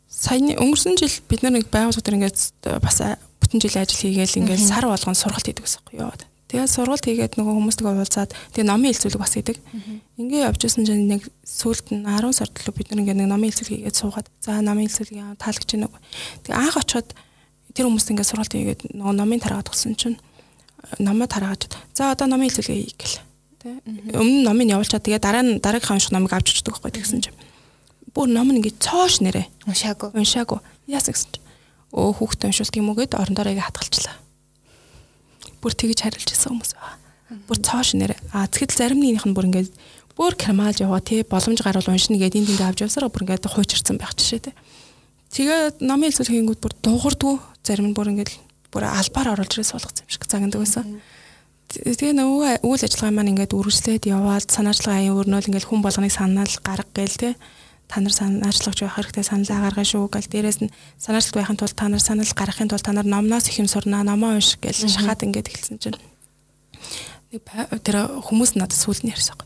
саяны өнгөрсөн жил бид нар нэг байгууллагууд ингээд бас бүтэн жил ажил хийгээл ингээд сар болгон сургалт хийдэг гэсэн юм яваад. Тэгээд сургалт хийгээд нөгөө хүмүүстэйгээ уулзаад тэгээд номын хэлцүүлэг бас хийдэг. Ингээ явж исэн чинь нэг сүүлд нь 10 сард л бид нар ингээ нэг номын хэлцүүлэг хийгээд суугаад за номын хэлцүүлэг таалагч байна уу. Тэгээд анх очоод тэр хүмүүст ингээ сургалт хийгээд нөгөө номын тараагаад тгсэн чинь номоо тараагаад за одоо номын хэлцүүлгээ хий Тэ. Өмнө номыг явуулчаад тэгээд дараа нь дараагийнхаа унших номыг авч очдөг байхгүй тэгсэн чинь. Бүр ном нь ингээ цоош нэрэ. Уншаагүй. Уншаагүй. Яасан гэсэн чинь. Өө хүүхдээ уншуулт юм уу гэд орондоо ингээ хатгалчлаа бүр тэгж харилж байсан хүмүүс байна. Бүр цоош нэр. А тэгэхэд зарим нэгнийх нь бүр ингээд бүр кармалж яваа тий боломж гарвал уншина гэдэг энд ингээд авч явсараа бүр ингээд хуучирсан байх жишээ тий. Тэгээд номын хэлцүүлэх хийнгүүд бүр дуурдгүй зарим нь бүр ингээд бүр албаар оруулж ирээс болгоцсон юм шиг загнадаг байсан. Тэгээ нөгөө үйл ажиллагаа маань ингээд үргэлжлээд яваад санаачлага аян өрнөөл ингээд хүн болгоныг санаал гарга гээл тий та нар санаачлагч байх хэрэгтэй саналаа гаргая шүү гэл дээрэс нь санаачлаг байхын тулд та нар санал гаргахын тулд та нар номноос их юм сурнаа номоо унш гэл шахаад ингээд хэлсэн чинь нэг тэр хүмүүс надад сүүл нь ярьсан.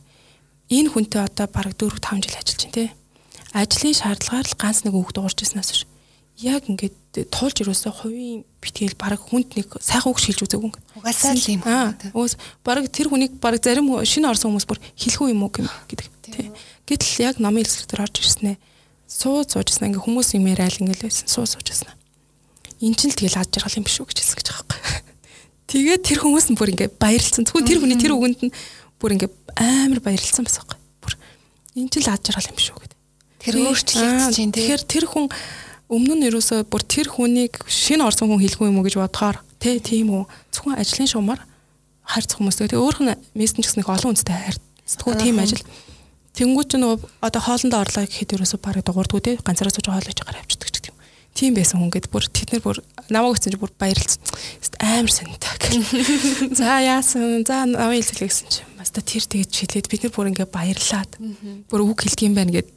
Энэ хүнтэй одоо бараг 4 5 жил ажиллаж байна те. Ажлын шаардлагаар л ганц нэг үг дуурж ирснээс ш. Яг ингээд туулж ирөөсөө хувийн битгэл бараг хүнд нэг сайхан үг шилж үзээгүй ингээд. Угаасаа л юм. Аа. Бараг тэр хүнийг бараг зарим шинэ орсон хүмүүс бүр хэлэхгүй юм уу гэдэг. Тий. Гэтэл яг номын хэлсгэр дээр орж ирснэ. Сууд суужсан ингээ хүмүүс юм яриад ингээл байсан. Суу суужсан. Эн чинь л тэгэл ад жаргал юм биш үү гэж хэлсэн гэж байгаа юм. *laughs* Тэгээд тэр хүмүүс нь бүр ингээ баярлцсан. Зөвхөн тэр хүний тэр үгэнд нь бүр ингээ амар баярлцсан байсан байхгүй. Бүр эн чинь л ад жаргал юм биш үү гэдэг. Тэр өөрчлөгдөж чинь тэгэхээр тэр хүн өмнө нь ерөөсөө бүр тэр хүнийг шинэ орсон хүн хэлгүй юм уу гэж бодохоор тий тийм үү. Зөвхөн ажлын шуумаар харьцах хүмүүстэй тэгээ өөрх нь мессенж гэсэн их олон үнэтэй харьцдаг тийм ажил. Тэнгүүч нөгөө одоо хоолндоо орлоо гэхэд ерөөсөө барыг дуурдгүй те ганцаараа сууж хоол ээж гараа авчдаг ч гэдэг юм. Тийм байсан хүн гэд бүр тэд нар бүр намайг гэсэн чи бүр баярлсан. Амар сонирхдаг. *laughs* За яасан? За намайг хэлцэлээ гэсэн чи бас та тэр тэгэж шилээд бид нар бүр ингээ баярлаад бүр үг хэлдэг юм байна гэд.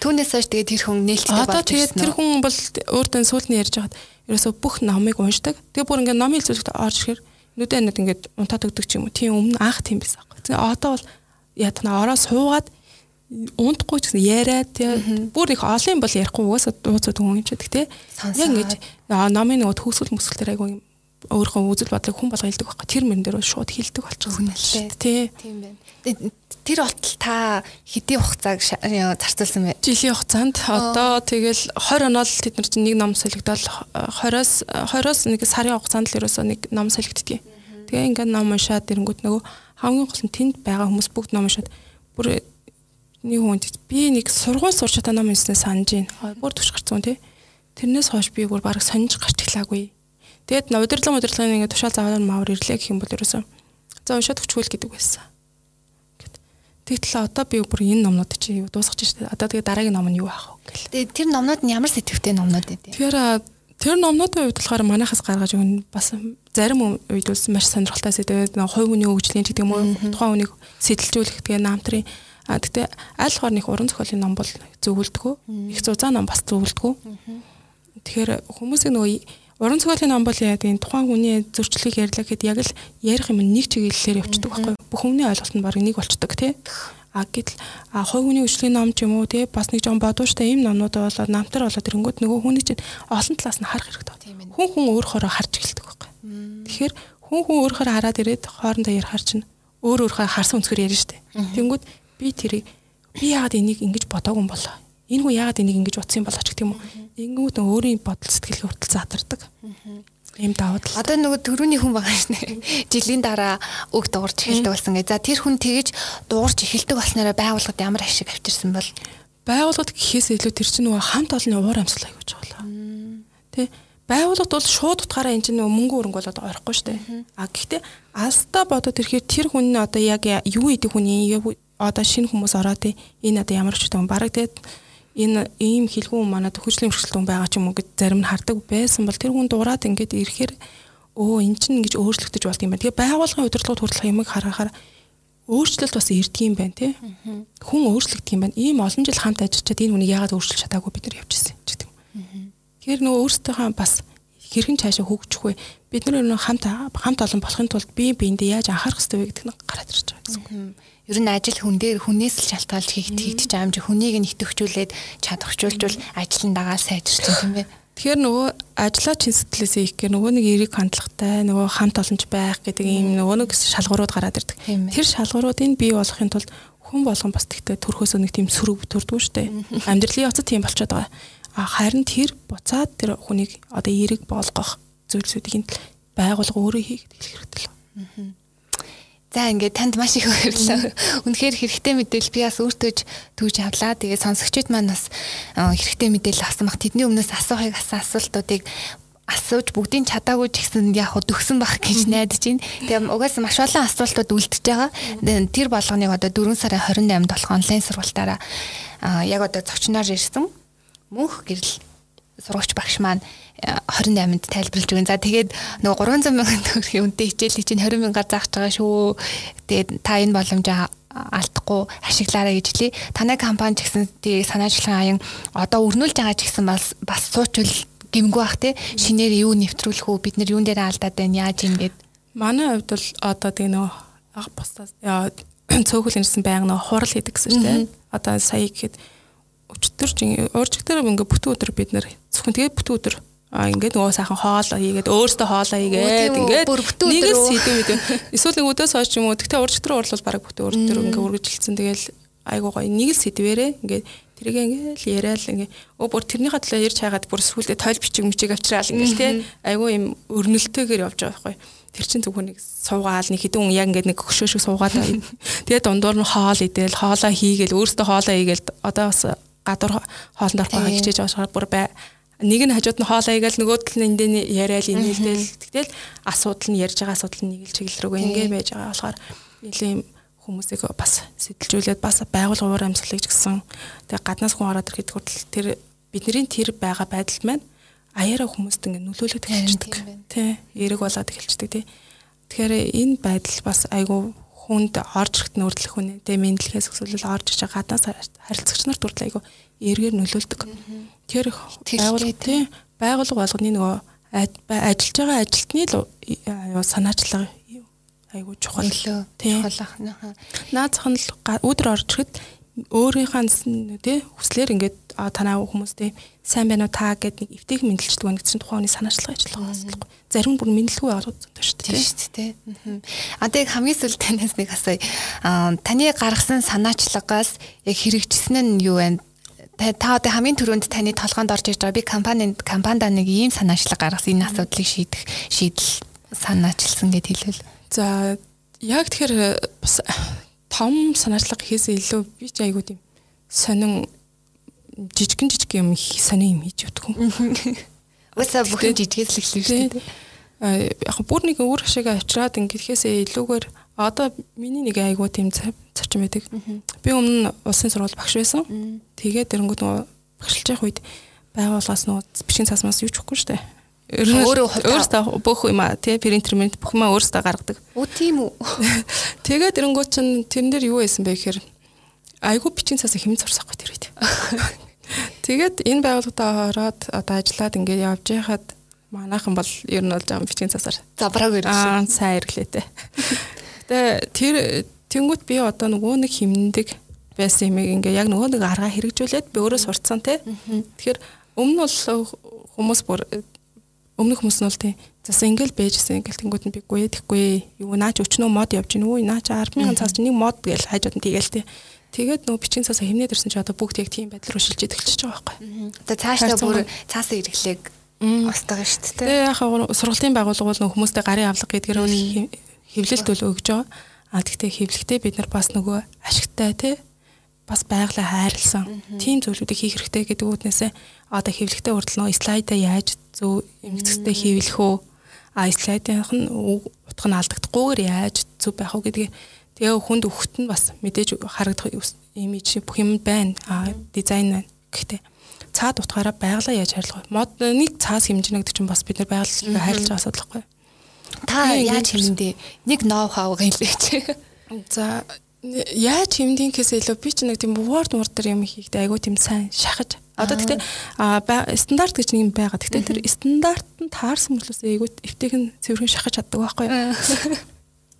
Түүнээс хойш тэгээ тэр хүн нээлттэй болж байна. Одоо тэгээд тэр хүн бол өөртөө сүүлний ярьж байгаад ерөөсөө бүх номыг уншдаг. Тэгээ бүр ингээ номын хэлцүүлэгт орж ирэхээр нүдэ нэт ингээ унтаад өгдөг ч юм уу. Тийм өмнө анх тийм байсан. Тэгээ одоо бол яа тана ороо суугаад унтахгүй ч гэсэн яриа тий бүр их олон бол ярихгүй угаасаа дууцад хүн юм ч гэдэг тий яг ингэж номын нөгөө төгсгөл мөсгөл дээр айгүй өөрийнхөө үзэл бодлыг хүн болго хэлдэг байхгүй. Тэр мөрөн дээр шууд хэлдэг болчихсон шүү дээ. Тий. Тийм байна. Тэр болтол та хэдийн хугацааг зарцуулсан бэ? Жилийн хугацаанд? Одоо тэгэл 20 оноо л тэд нар чинь нэг ном солигдоод 20-оос 20-оос нэг сарын хугацаанд л ерөөсөө нэг ном солигддгийг. Тэгээ ингээд ном уншаад ирэнгүүт нөгөө хамгийн гол нь тэнд байгаа хүмүүс бүгд ном уншаад бүр нэг хүнд би нэг сургууль сурч чадсан ном юмснаа санаж байна. Бүр төвч гарцсан тий. Тэрнээс хойш би бүр баг сониж гарч ирлаагүй. Тэгээд удирлан удирдлагын ингээд тушаал заавар маавар ирлээ гэх юм бол ерөөсөө за уншаад өчгөл гэдэг байсан. Тэгтэл одоо би бүр энэ номнууд чи дуусгаж штэ. Одоо тэгээ дараагийн ном нь юу аах вэ гэл. Тэр номнууд нь ямар сэтгвтэй номнууд вэ? Тэгэхээр тэр номнуудын хувьд болохоор манайхаас гаргаж өгнө бас зарим үед бол маш сонирхолтой сэдвээ хувь хүний хөгжлийн гэдэг юм уу тухайн хүнийг сэтэлжүүлэх тэгээ наамтрын А гэтээ аль хоор нэг уран зохиолын ном бол зөвлөдгөө. Их зузаан ном бас зөвлөдгөө. Тэгэхээр хүмүүсийн нөгөө уран зохиолын ном бол яг энэ тухайн хүний зөрчлийг ярьлаа гэхэд яг л ярих юм нэг чиглэлээр явчихдаг байхгүй юу? Бүх хүний ойлголт нь баг нэг болчдөг тий. А гэтэл а хувь хүний өчлийн ном ч юм уу тий бас нэг жоон бодвоштой ийм номнууд болоод намтар болоод ирэнгүүт нөгөө хүний чинь олон талаас нь харах хэрэгтэй. Хүн хүн өөр хоороо харж эхэлдэг байхгүй. Тэгэхээр хүн хүн өөр хоороо хараад ирээд хоорондоо ярихаар чинь өөр өөрхөө харсан өнцгөр ярина штэ. Тэнгүүд би тэрийг би яагаад энийг ингэж бодоогүй юм болоо. Энэ хүн яагаад энийг ингэж утсан юм болоо ч гэх юм уу. Ингэнгүүт өөрийн бодол сэтгэлгээ хүртэл задардаг. Ийм давуу тал. Одоо нөгөө төрөний хүн байгаа шнэ. Жилийн дараа үг дуурч эхэлдэг болсон гэ. За тэр хүн тэгэж дуурч эхэлдэг болсноор байгууллагад ямар ашиг авчирсан бол байгууллагад гэхээс илүү тэр чинь нөгөө хамт олонны уур амьсгал аягүй жаглаа. Тэ байгууллагад бол шууд утгаараа энэ чинь нөгөө мөнгө өрөнгө болоод орохгүй дээ. А гэхдээ алстаа бодоод ирэхээр тэр хүн одоо яг юу идэг хүний одоо шинэ хүмүүс ороод энэ одоо ямар ч юм баг тэгээд энэ ийм хэлгүй манад хөжлийн өршөлтөн байгаа ч юм уу гэж зарим нь хардаг байсан бол тэр хүн дураад ингээд ирэхээр өө эн чинь ингэж өөрчлөгдөж болд юм байна. Тэгээ байгууллагын удирдлагууд хүртэлх юмыг харахаар өөрчлөлт бас ирдэг юм байна тий. Хүн өөрчлөгдөх юм байна. Ийм олон жил хамт ажиллачаад энэ хүнийг яагаад өөрчилж чадаагүй бид нар ч гэдэг юм. Тэгэхээр нөгөө өөрсдийнхөө бас хэрхэн цаашаа хөгжих вэ? Бид нар хамт хамт олон болохын тулд бие биендээ яаж анхаарах хэрэгтэй вэ гэдэг нь гараад ирж байгаа гэсэн. Ер нь ажил хүн дээр хүнээс л шалтгаалж хийгдэж байгаа юм чи хүнийг нь итгэвчүүлээд чадахжуулжвал ажлын дагаа сайжирч юм бэ? Тэгэхээр нөгөө ажлаа чин сэтгэлээсээ их гэх нөгөө нэг эрийг хандлагатай нөгөө хамт олонч байх гэдэг ийм нөгөө нэг шалгуурууд гараад ирдэг. Тэр шалгууруудыг бий болгохын тулд хүн болгон бас тэгтээ төрхөөсөө нэг тийм сөрөг төрдгөө штэ. Амьдралын явцад тийм болчиход байгаа. А харин тэр буцаад тэр хүнийг одоо эрэг болгох зүйлсүүдийг байгуулга өөрөө эхлэх хэрэгтэй л. За ингээд танд маш их баярлалаа. Үнэхээр хэрэгтэй мэдээлэл би бас өөртөө түүж авлаа. Тэгээ сонсогчид маань бас хэрэгтэй мэдээлэл авсан баг. Тэдний өмнөөс асуухыг асан асуултуудыг асууж бүгдийн чадаагүй ч гэсэн яг хөө төгсөн байх гэж найдаж байна. Тэгээ угаасаа маш олон асуултууд үлдэж байгаа. Тэр болгоныг одоо 4 сарын 28-нд болох онлайн сургалтаараа яг одоо зочноор ирсэн мөнх гэрэл сурагч багш маань 28-нд тайлбарлаж өгөн. За тэгээд нөгөө 300 мянган төгрөгийн үнэтэй хичээлийг чинь 20 мянгаар заах байгаа шүү. Тэгээд та энэ боломжоо алдахгүй ашиглаарай гэж хэлий. Танай компани ч гэсэн тий санаачлагын аян одоо өрнүүлж байгаа ч гэсэн бас бас суучвал гимгүй бах тий шинээр юу нэвтрүүлэх үү бид нар юун дээр алдаад байна яаж ингэж манай хувьд бол одоо тий нөгөө ах бусдаас *clears throat* цөөхөл ирсэн байнга нөгөө хурал хийдэг гэсэн шүү дээ. Одоо сая гэхэд өчтөр чинь уурчигтэр ингээ бүтэн өдөр бид нар зөвхөн тэгээ бүтэн өдөр А ингээд нөгөө сайхан хоол хийгээд өөрөөсөө хоолоо хийгээд ингээд нэг л сэдв мэд. Эсвэл нэг өдөөс хойш юм уу. Тэгтээ урж дотор урлал бараг бүтэн урд төр ингээд үргэлжилсэн. Тэгэл айгуу гоё нэг л сэдвэрээ ингээд тэрийг ингээд яриад ингээд өө бүр тэрнийхээ төлөө ярьж хайгаад бүр сүулдэ тойл бичиг мичиг авчраал ингээд те айгуу юм өрнөлтөөр явж байгаа байхгүй. Тэр чин зөвхөн нэг суугаал нэг хідэн яг ингээд нэг хөшөө шиг суугаад *laughs* тэгээ дундуур нь хоол идээл хоолоо хийгээл өөрөөсөө хоолоо хийгээл одоо бас гадуур хоолнд орох байгааг хичээж байгаа бүр бай нэг нь хажууд нь хоолоо игээл нөгөөд нь эндээ яриад инээлтэл. Тэгтэл асуудал нь ярьж байгаа асуудал нь нэг л чиглэл рүүгээ ингээ байж байгаа болохоор нэлийн хүмүүсийг бас сэтэлжүүлээд бас байгуулга уур амьсгалыг ч гэсэн тэгээ гаднаас хүн ороод ирэхэд хүртэл тэр бидний тэр байгаа байдал маань аяараа хүмүүст ингээ нөлөөлөд эхэлчихдэг тий. Эрэг болоод эхэлчихдэг тий. Тэгэхээр энэ байдал бас айгүй хүнд орж ирэхэд нүрдлэх үнэ тэгээ мэдлэхээс өсвөл орж иж гаднаас харилцагч нар хүртэл айгүй эргээр нөлөөлдөг тэр байгууллага тийм байгууллага болгоны нөгөө ажиллаж байгаа ажилтны л санаачлага айгуу чухал тийм чухал наазах нь өдөр орж ирэхэд өөрийнхөө тий хүслээр ингээд танаа хүмүүс тий сайн байна уу та гэд нэг эвтэйх мэдлэлчдэг байна гэсэн тухайн хүний санаачлага ажиллах байхгүй. Зарим бүр мэдлэлгүй зөнтэй шүү дээ. Тийм шүү дээ. А тэг хамгийн сүүл танаас нэг асууя. Таны гаргасан санаачлагаас яг хэрэгжсэн нь юу вэ? Та одоо хамгийн түрүүнд таны толгоонд орж иж байгаа би компани компанид нэг ийм санаачлага гаргасан энэ асуудлыг шийдэх шийдэл санаачилсан гэд хэлвэл. За яг тэгэхээр бас том санаачлага хийхээс илүү би ч айгуу тийм сонин жижигэн жижиг юм сонин юм хийж өгдөг. *laughs* Уусаа бүхэн жижигээс л эхлэв шүү дээ. Яг бүр нэг өөр шиг авчраад ингэхээсээ илүүгээр одоо миний нэг айгуу тийм зарчим байдаг. Би өмнө улсын сургууль багш байсан. Тэгээд эрэнгүүд нөгөө багшилж явах үед байгууллагаас нөгөө бичгийн цаасмаас юу ч өгөхгүй шүү дээ. Өөрөө өөрөөсөө бүх юм аа тий принтер мэнт бүх юм өөрөөсөө гаргадаг. Үу тийм үү. *laughs* Тэгээд эрэнгүүд чинь тэрэн дээр юу байсан бэ гэхээр айгуу бичгийн цаас хэмнэн сурсахгүй тэр үед. *laughs* Тэгээд энэ байгууллагатаа ороод одоо ажиллаад ингээд явж байхад манайхан бол ер нь бол жаа бичгийн цаасаар забрааг ирсэн. Аа сайн ирлээ *laughs* Тэгээ тэр тэнгуут би одоо нөгөө нэг химндэг байсан юм ингээ яг нөгөө нэг арга хэрэгжүүлээд би өөрөө сурцсан те. Тэгэхээр өмнө бол хүмүүс бүр өмнөх хүмүүс нь бол тий. Зас ингээл бэжсэн ингээл тэнгуут нь биггүй тэгэхгүй юу наач өчнөө мод явж гин үү? Наач 100000 цаас нэг мод гээл хайжууд нь тийгээл тий Тэгээд нөө бичин цаасаа хэмнээд ирсэн чи одоо бүгд яг тийм байдал руу шилжиж эхэлчихэж байгаа байхгүй. Одоо цаашдаа бүр цаасаа ирэхлийг устгах шүү дээ. Тэгээ яг сургалтын байгууллага бол хүмүүстэй гарын авлага гэдгээр бол хэвлэлт бол өгж байгаа. А тэгтээ хэвлэгтээ бид нар бас нөгөө ашигтай тий бас байглаа хайрлсан. Тийм зүйлүүдийг хийх хэрэгтэй гэдэг үүднээсээ одоо хэвлэгтээ хүртэл нөгөө слайдаа яаж зөв эмгцэстэй хийвлэх үү? А слайдынх нь утга нь алдагдахгүйгээр яаж зөв байх вэ гэдгийг тэгээ хүнд өгөхт нь бас мэдээж харагдах имиж бүх юм байна. А дизайн байна. Гэхдээ цаад утгаараа байглаа яаж хайрлах вэ? Мод нэг цаас хэмжинэ гэдэг чинь бас бид нар байгаль хайрлаж байгаа асуудал байхгүй юу? Та яаж хэмнэдэ нэг ноу хав гэлээч. За яаж хэмдийнхээс илүү би ч нэг тийм word word дээр юм хийхдээ айгуу тийм сайн шахаж Одоо тэгтээ стандарт гэж нэг юм байгаа. Тэгтээ тэр стандарт нь таарсан мөртлөөс эйгүү эвтэйг нь цэвэрхэн шахаж чаддаг байхгүй юу?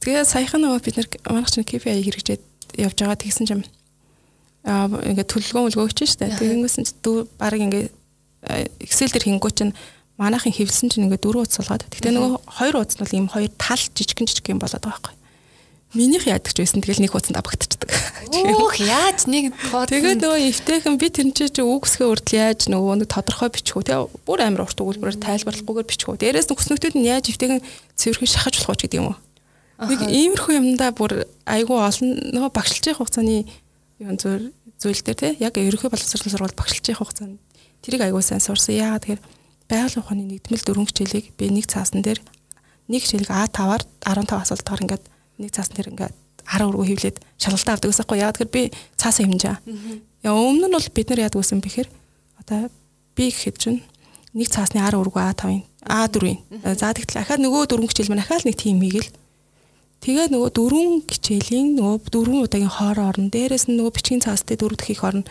Тэгээ саяхан нөгөө бид нар манайх чинь KPI хэрэгжээд явж байгаа тэгсэн чинь аа ингээд төлөвлөгөө мөлгөөч штэ. Тэгэнгүүс нь дүү баг ингээд Excel дээр хингүү чинь манайхын хэвлсэн чинь ингээд дөрөв утас болгоод. Тэгтээ нөгөө хоёр утас нь бол ийм хоёр тал жижигэн жижиг юм болоод байгаа байхгүй. Минийх яадаг ч байсан тэгэл нэг хуудсанд абагдчихдаг. Өөх яаж нэг хуудас Тэгээд нөгөө эвтэйхэн би тэр чинь чи үгсгээ хүртэл яаж нөгөө нэг тодорхой бичих үү те бүр амар урт өгүүлбэрээр тайлбарлахгүйгээр бичих үү. Дээрээс нь хүснэгтүүд нь яаж эвтэйхэн цэвэрхэн шахаж болох ч гэдэг юм уу. Нэг иймэрхүү юмдаа бүр айгүй олон нөгөө багшилчийн хугацааны юм зөв зүйл дээр те яг ерөнхий боловсролын сургууль багшилчийн хугацаанд тэрийг айгүй сайн сурсан. Яагаад тэгэхээр байгалийн ухааны нэгдмэл дөрвөн хичээлийг би нэг цаасан дээр нэг хичээлийг А5-аар 15 асуултаар ингээд нэг цаасан дээр ингээд 10 өргөө хөвлөд шалгалтаа авдаг гэсэн юм. Яг тэгэхээр би цаасан хэмжээ. Яа өмнө нь бол бид нар яадаг гэсэн бэхэр одоо би гэхэд чинь нэг цаасны 10 өргөө А5-ын А4-ийн. За тэгтэл ахаад нөгөө дөрвөн хичээл маань ахаад нэг тим хийгээл. Тэгээ нөгөө дөрвөн хичээлийн нөгөө дөрвөн удаагийн хоор орно. Дээрээс нь нөгөө бичгийн цаастай дөрөв дэх их орно.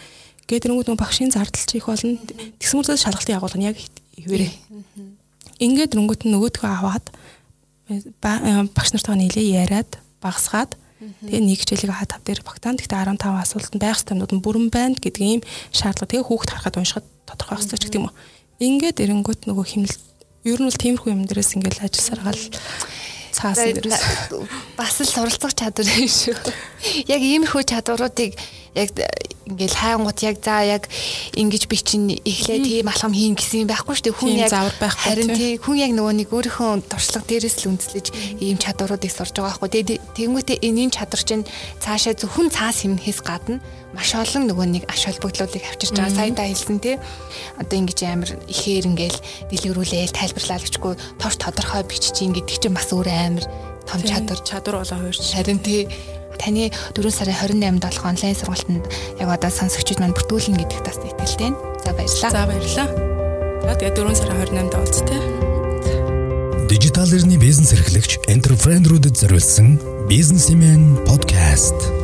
Тэгээд нөгөө багшийн зардалч их болно. Тэгсэн мөрөөс шалгалтын агуулга яг хിവэрээ. Ингээд дөрөнгөт нь нөгөөдгөө аваад багш нартайгаа нийлээ яриад багасгаад тэгээ нэг хичээлийг хаа тав дээр багтаан гэхдээ 15 асуултанд байх стандууд нь бүрэн байна гэдэг ийм шаардлага тэгээ хүүхд харахад уншихад тодорхой байх хэрэгтэй юм уу. Ингээд эрэнгүүт нөгөө химнэл ер нь бол тиймэрхүү юм дээрээс ингээл ажил саргаал цаасан дээрээс *laughs* бас л суралцах чадвар юм шүү. Яг иймэрхүү чадваруудыг яг ингээл хайнгууд яг за яг ингэж би чинь эхлээ тийм алхам хийн гэсэн юм байхгүй шүү дээ. Хүн яг харин тий хүн яг нөгөө нэг өөрийнхөө туршлага дээрээс л үндэслэж ийм чадваруудыг сурж байгаа байхгүй. Тэгээд тэнгуүтээ энэ чадвар чинь цаашаа зөвхөн цаас хэмнэхээс гадна маш олон нөгөө нэг аш холбогдлолыг авчирч байгаа. Сайн та хэлсэн тий. Одоо ингэж амар ихээр ингээл дэлгэрүүлээл тайлбарлаа гэчгүй товч тодорхой бичиж ин гэдэг чинь бас өөр амар том чадвар чадвар болоо хуурч. Харин тий таны 4 сарын 28-нд болох онлайн сургалтанд яг одоо сонсогчид маань бүртгүүлнэ гэдэгт бас итгэлтэй. За баярлалаа. За баярлалаа. За тэгээ 4 сарын 28-нд уулз тээ. Дижитал эрхний бизнес эрхлэгч энтерпренерүүдэд зориулсан бизнесмен подкаст